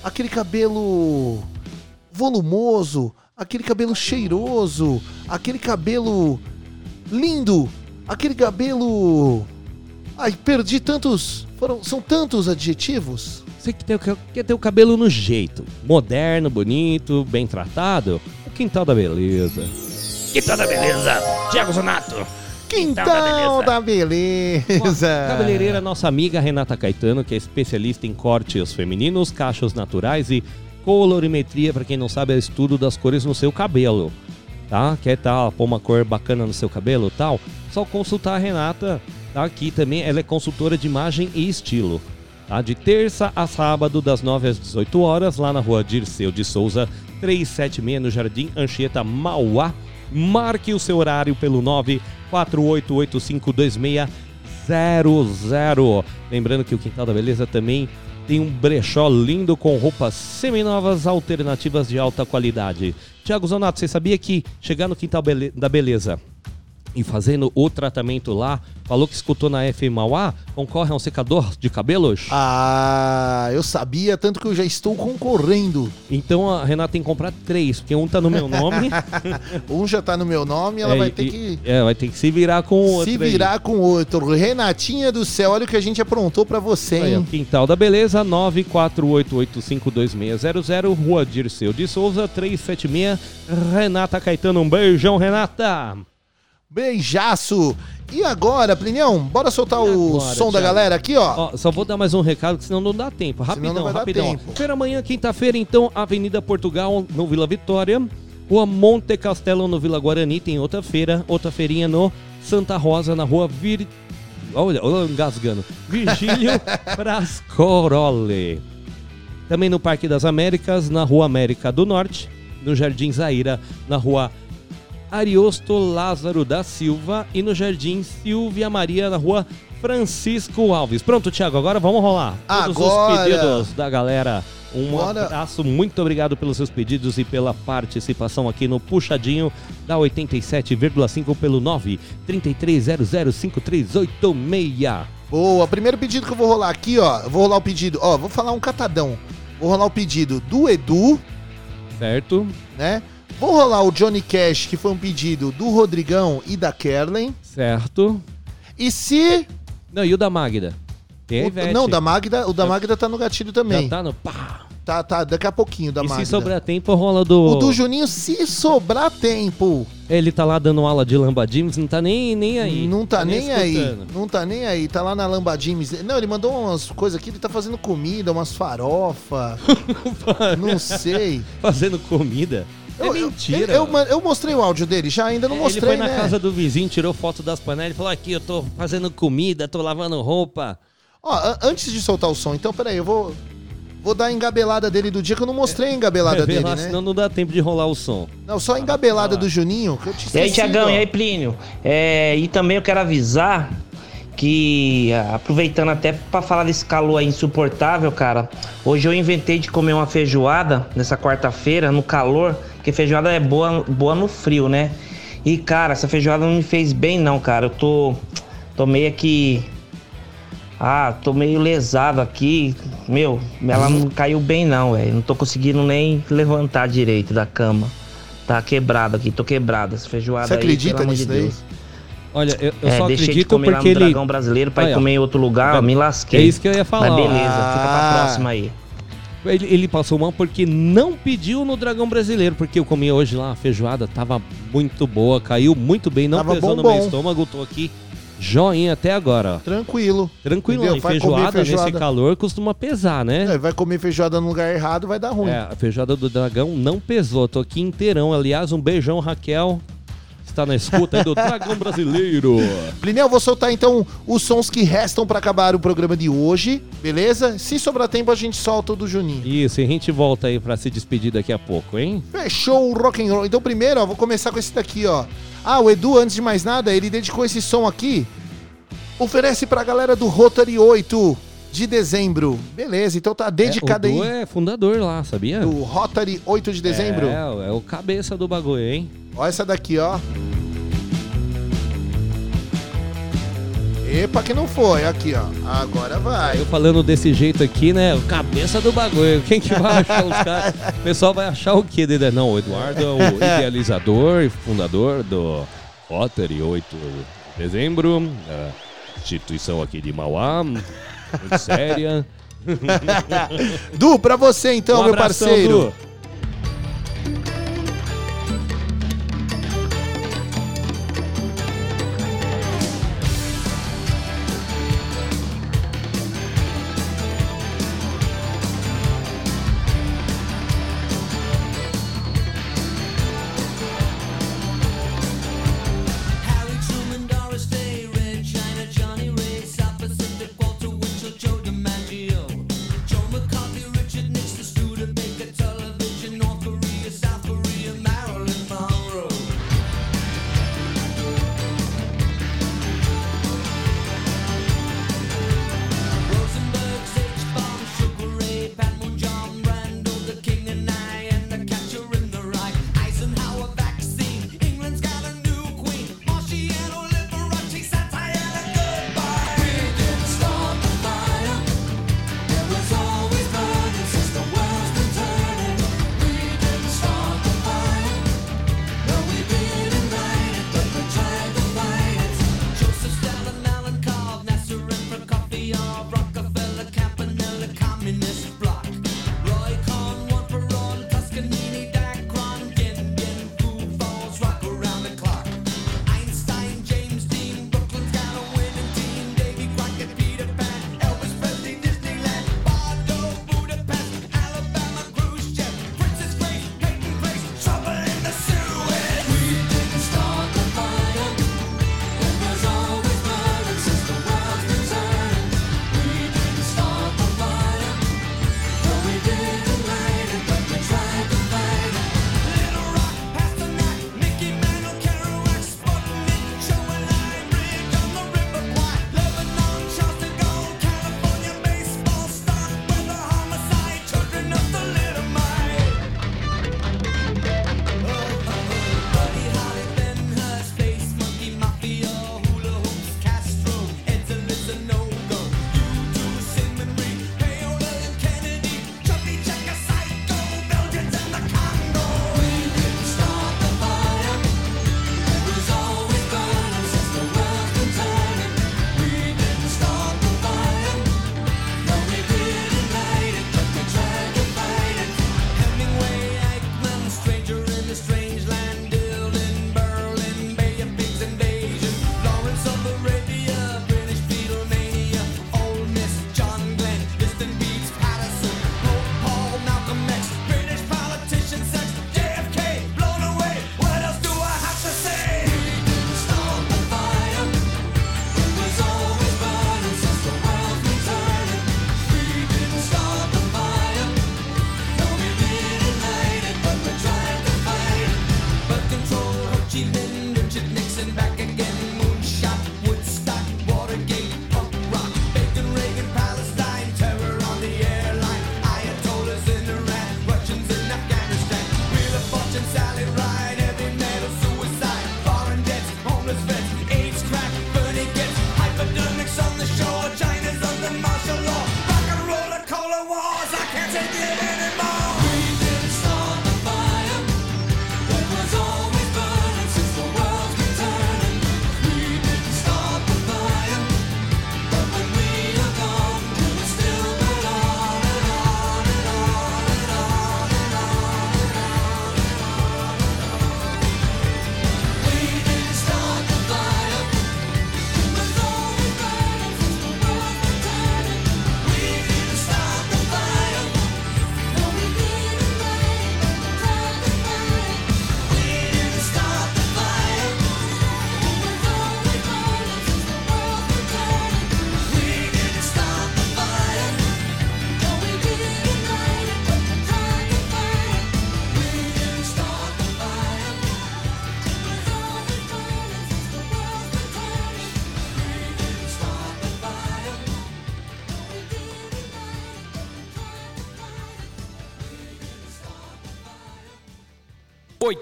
aquele cabelo volumoso, aquele cabelo cheiroso, aquele cabelo lindo, aquele cabelo Ai, perdi tantos, foram, são tantos adjetivos. você que tem, quer ter o cabelo no jeito. Moderno, bonito, bem tratado. O quintal da beleza. Quintal da beleza, Tiago Zonato. Quintal da beleza. Cabeleireira, nossa amiga Renata Caetano, que é especialista em cortes femininos, cachos naturais e colorimetria, para quem não sabe, é o estudo das cores no seu cabelo. Tá? Quer tá, pôr uma cor bacana no seu cabelo tal? Só consultar a Renata, tá? Aqui também ela é consultora de imagem e estilo. Tá? De terça a sábado, das 9 às 18 horas, lá na rua Dirceu de Souza, 376, no Jardim Anchieta, Mauá. Marque o seu horário pelo 948852600. Lembrando que o Quintal da Beleza também tem um brechó lindo com roupas seminovas alternativas de alta qualidade. Tiago Zonato, você sabia que chegar no Quintal da Beleza e fazendo o tratamento lá, falou que escutou na FM Mauá, concorre a um secador de cabelos? Ah, eu sabia, tanto que eu já estou concorrendo. Então a Renata tem que comprar três, porque um tá no meu nome. [laughs] Um já tá no meu nome, ela É, vai ter e- que É, vai ter que se virar com o outro. se aí. virar com outro. Renatinha do céu, olha o que a gente aprontou pra você, Aí, ó, hein? Quintal da Beleza, 948852600, Rua Dirceu de Souza, 376, Renata Caetano. Um beijão, Renata! Beijaço! E agora, Plinião, bora soltar E o agora, som da galera aqui, ó. Ó, só vou dar mais um recado, que senão não dá tempo. Rapidão, não vai rapidão. Feira amanhã, quinta-feira, então, Avenida Portugal, no Vila Vitória. Rua Monte Castelo, no Vila Guarani, tem outra feira. Outra feirinha no Santa Rosa, na rua Vir... Olha, olha, engasgando. Virgílio [laughs] Prascorole. Também no Parque das Américas, na Rua América do Norte. No Jardim Zaira, na Rua Ariosto Lázaro da Silva. E no Jardim Silvia Maria, na Rua Francisco Alves. Pronto, Thiago, agora vamos rolar. Todos Agora. os pedidos da galera. Um Bora. abraço, muito obrigado pelos seus pedidos e pela participação aqui no Puxadinho da 87,5 pelo 9 33005386. Boa, primeiro pedido que eu vou rolar aqui, ó. Eu vou rolar o pedido, ó, vou falar um catadão. Vou rolar o pedido do Edu, Certo? né? Vou rolar o Johnny Cash, que foi um pedido do Rodrigão e da Kerlen. Certo. E se. Não, e o da Magda? Tem a o, não, da Magda, o da Magda tá no gatilho também. Já tá no pá. Tá, tá, daqui a pouquinho da e Magda. se sobrar tempo, rola do... O do Juninho, se sobrar tempo. Ele tá lá dando aula de lambadimes, não tá nem, nem aí. Não tá, nem, aí. escutando. Não tá nem aí. Tá lá na Lambadimes. Não, ele mandou umas coisas aqui, ele tá fazendo comida, umas farofa. [laughs] não sei. Fazendo comida. É Eu- mentira. Eu, eu, eu mostrei o áudio dele, já ainda não Ele mostrei, foi na né? casa do vizinho, tirou foto das panelas e falou: aqui, eu tô fazendo comida, tô lavando roupa. Ó, antes de soltar o som, então, peraí, eu vou, vou dar a engabelada dele do dia que eu não mostrei a engabelada Vê dele, lá, né? Senão não dá tempo de rolar o som. Não, só a engabelada do Juninho, que eu te E aí, esqueci, Tiagão, e aí, Plínio? É, e também eu quero avisar que, ah, aproveitando até pra falar desse calor aí insuportável, cara, hoje eu inventei de comer uma feijoada nessa quarta-feira, no calor, porque feijoada é boa, boa no frio, né? E, cara, essa feijoada não me fez bem, não, cara. Eu tô, tô meio que. Ah, tô meio lesado aqui. Meu, ela não caiu bem, não, velho. Não tô conseguindo nem levantar direito da cama. Tá quebrado aqui, tô quebrado. Essa feijoada Você aí, acredita pelo amor nisso de daí? Deus. Olha, eu, eu é, só deixei de acredito comer lá porque no ele. Dragão Brasileiro pra ir comer em outro lugar, ó, me lasquei. É isso que eu ia falar. Mas beleza, fica pra Ah. próxima aí. Ele, ele passou mal porque não pediu no Dragão Brasileiro, porque eu comi hoje lá a feijoada, tava muito boa, caiu muito bem, não Tava pesou bom, no bom. meu estômago, tô aqui Joinha até agora. Tranquilo. Tranquilo, Entendeu? e Vai comer feijoada, nesse feijoada. calor costuma pesar, né? É, vai comer feijoada no lugar errado, vai dar ruim. É, a feijoada do dragão não pesou. Tô aqui inteirão. Aliás, um beijão, Raquel. Está na escuta aí do Dragão Brasileiro. [laughs] Plinel, vou soltar então os sons que restam pra acabar o programa de hoje, beleza? Se sobrar tempo, a gente solta o do Juninho. Isso, e a gente volta aí pra se despedir daqui a pouco, hein? Fechou o rock and roll. Então primeiro, ó, vou começar com esse daqui, ó. Ah, o Edu, antes de mais nada, ele dedicou esse som aqui. Oferece pra galera do Rotary 8 de dezembro. Beleza, então tá dedicado é, o Du aí é fundador lá, sabia? do Rotary 8 de dezembro. É, é o cabeça do bagulho, hein? Ó essa daqui, ó. Epa, que não foi. Aqui, ó. Agora vai. Eu falando desse jeito aqui, né? O cabeça do bagulho. Quem que vai achar os caras? O pessoal vai achar o quê dele? Não, o Eduardo é o [laughs] idealizador e fundador do Rotary 8 de dezembro. a instituição aqui de Mauá. Muito séria. [laughs] Du, pra você então, Um meu abração, parceiro. Du.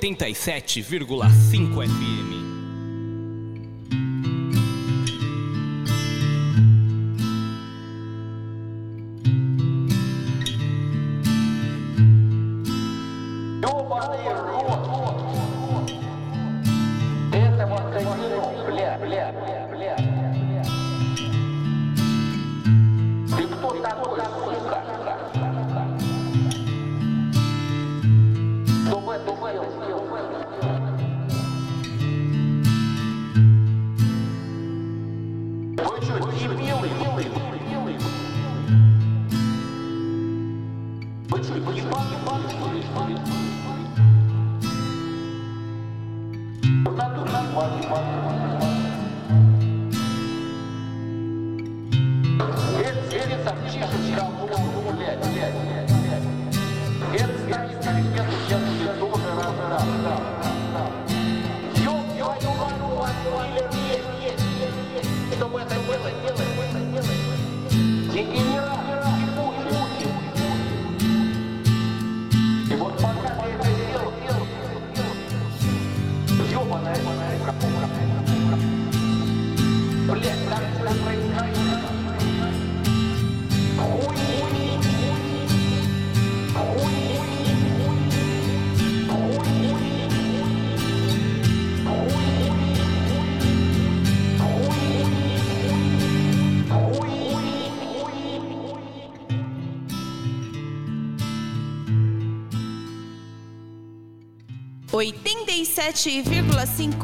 87,5 FM. 37,5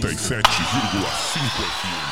87,5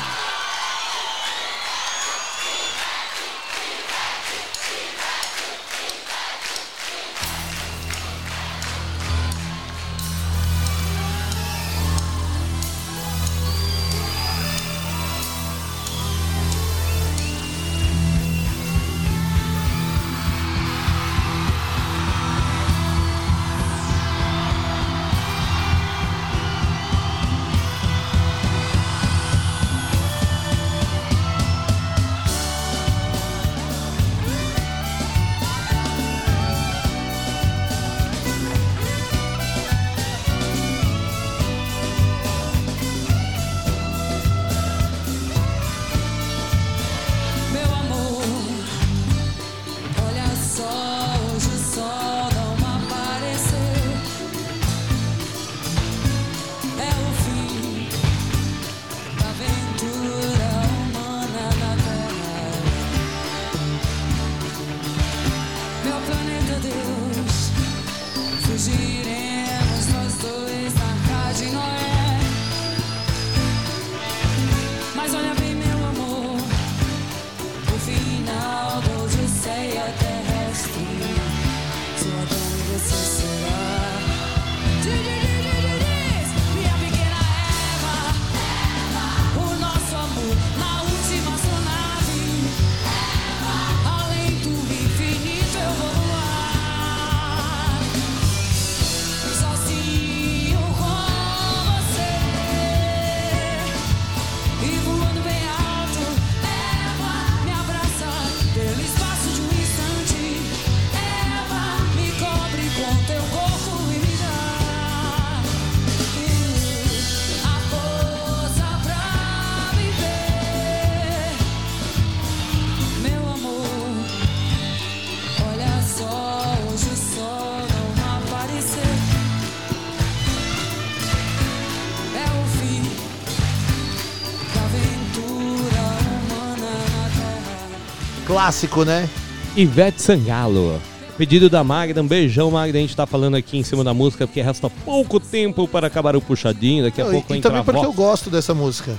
Clássico, né? Ivete Sangalo. Pedido da Magda, um beijão, Magda. A gente tá falando aqui em cima da música porque resta pouco tempo para acabar o puxadinho. Daqui a Não, pouco e, e entra também a porque eu gosto dessa música.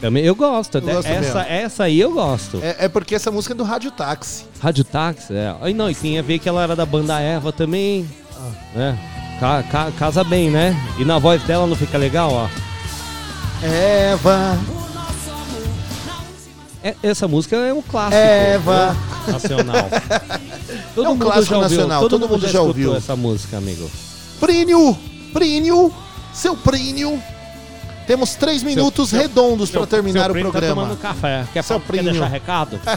Também eu gosto. até- gosto essa, mesmo. essa aí eu gosto. É, é porque essa música é do Rádio Táxi. Rádio Táxi, é. Aí não, e tem a ver que ela era da banda Eva também. Né? Ca- ca- casa bem, né? E na voz dela não fica legal, ó. Eva, essa música é um clássico. Eva. né? Nacional. [laughs] Todo É um mundo clássico já ouviu, nacional, Todo, todo mundo, mundo já, ouviu. essa música, amigo. Prínio, Prínio, seu Prínio. Temos três minutos seu- redondos para terminar seu o primo programa. Tá tomando café. Quer, Seu fa- quer deixar recado? [laughs]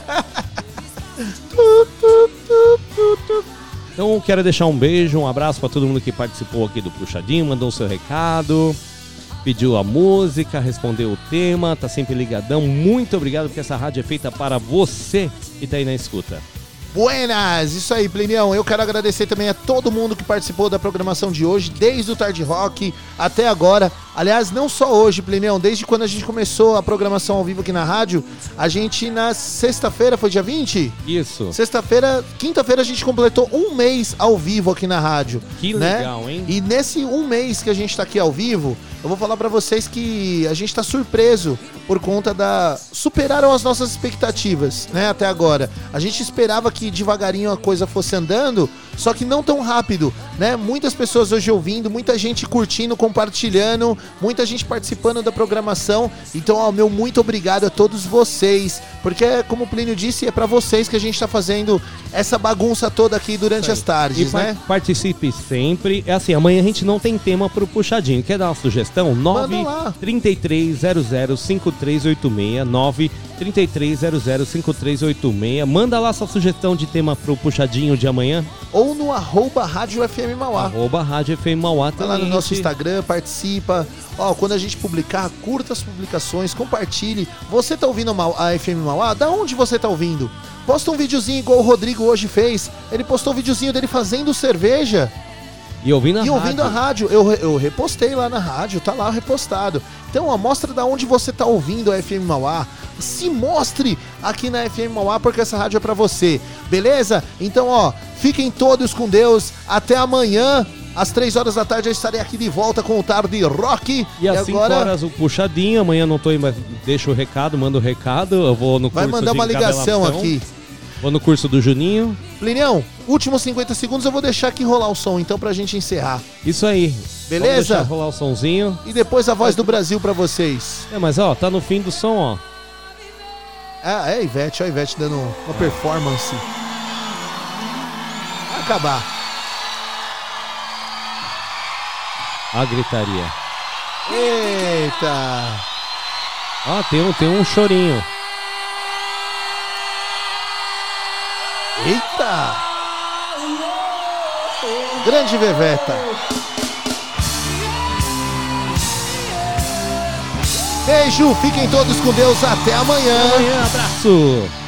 Então quero deixar um beijo, um abraço para todo mundo que participou aqui do Puxadinho, mandou o seu recado, pediu a música, respondeu o tema, tá sempre ligadão. Muito obrigado porque essa rádio é feita para você que tá aí na escuta. Buenas, isso aí, Plinião. Eu quero agradecer também a todo mundo que participou da programação de hoje, desde o Tarde Rock até agora. Aliás, não só hoje, Plinião, desde quando a gente começou a programação ao vivo aqui na rádio, a gente na sexta-feira, foi dia 20? Isso. Sexta-feira, quinta-feira a gente completou um mês ao vivo aqui na rádio. Que né? legal, hein? E nesse um mês que a gente tá aqui ao vivo, eu vou falar pra vocês que a gente tá surpreso por conta da. Superaram as nossas expectativas, né? Até agora. A gente esperava que devagarinho a coisa fosse andando, só que não tão rápido, né? Muitas pessoas hoje ouvindo, muita gente curtindo, compartilhando, muita gente participando da programação. Então, ó, meu muito obrigado a todos vocês, porque como o Plínio disse, é pra vocês que a gente tá fazendo essa bagunça toda aqui durante as E tardes, par- né? participe sempre. É assim, amanhã a gente não tem tema pro puxadinho. Quer dar uma sugestão? Manda lá. 933005386 933005386 Manda lá sua sugestão de tema pro puxadinho de amanhã. Ou no arroba Rádio FM Mauá. Arroba Rádio FM Mauá Tá lá no também. nosso. Instagram, participa. Ó, quando a gente publicar, curta as publicações, compartilhe. Você tá ouvindo a FM Mauá? Da onde você tá ouvindo? Posta um videozinho igual o Rodrigo hoje fez. Ele postou um videozinho dele fazendo cerveja E ouvindo a e ouvindo a rádio. rádio. Eu, eu repostei lá na rádio, tá lá repostado. Então, ó, mostra da onde você tá ouvindo a FM Mauá. Se mostre aqui na FM Mauá, porque essa rádio é pra você. Beleza? Então, ó, fiquem todos com Deus. Até amanhã. Às três horas da tarde eu estarei aqui de volta com o Tarde Rock. E às 5 horas o puxadinho, amanhã não tô aí, mas deixa o recado, manda o recado. Eu vou no vai mandar uma ligação aqui. Vou no curso do Juninho. Plinião, últimos 50 segundos eu vou deixar aqui rolar o som, então, pra gente encerrar. Isso aí. Beleza? Vamos deixar rolar o sonzinho. E depois a voz do Brasil pra vocês. É, mas ó, tá no fim do som, ó. Ah, é a Ivete, ó a Ivete dando uma performance. Vai acabar. A gritaria. Eita! Ó, tem um, tem um chorinho. Eita! Grande Veveta. Beijo, fiquem todos com Deus, até amanhã. Amanhã, abraço.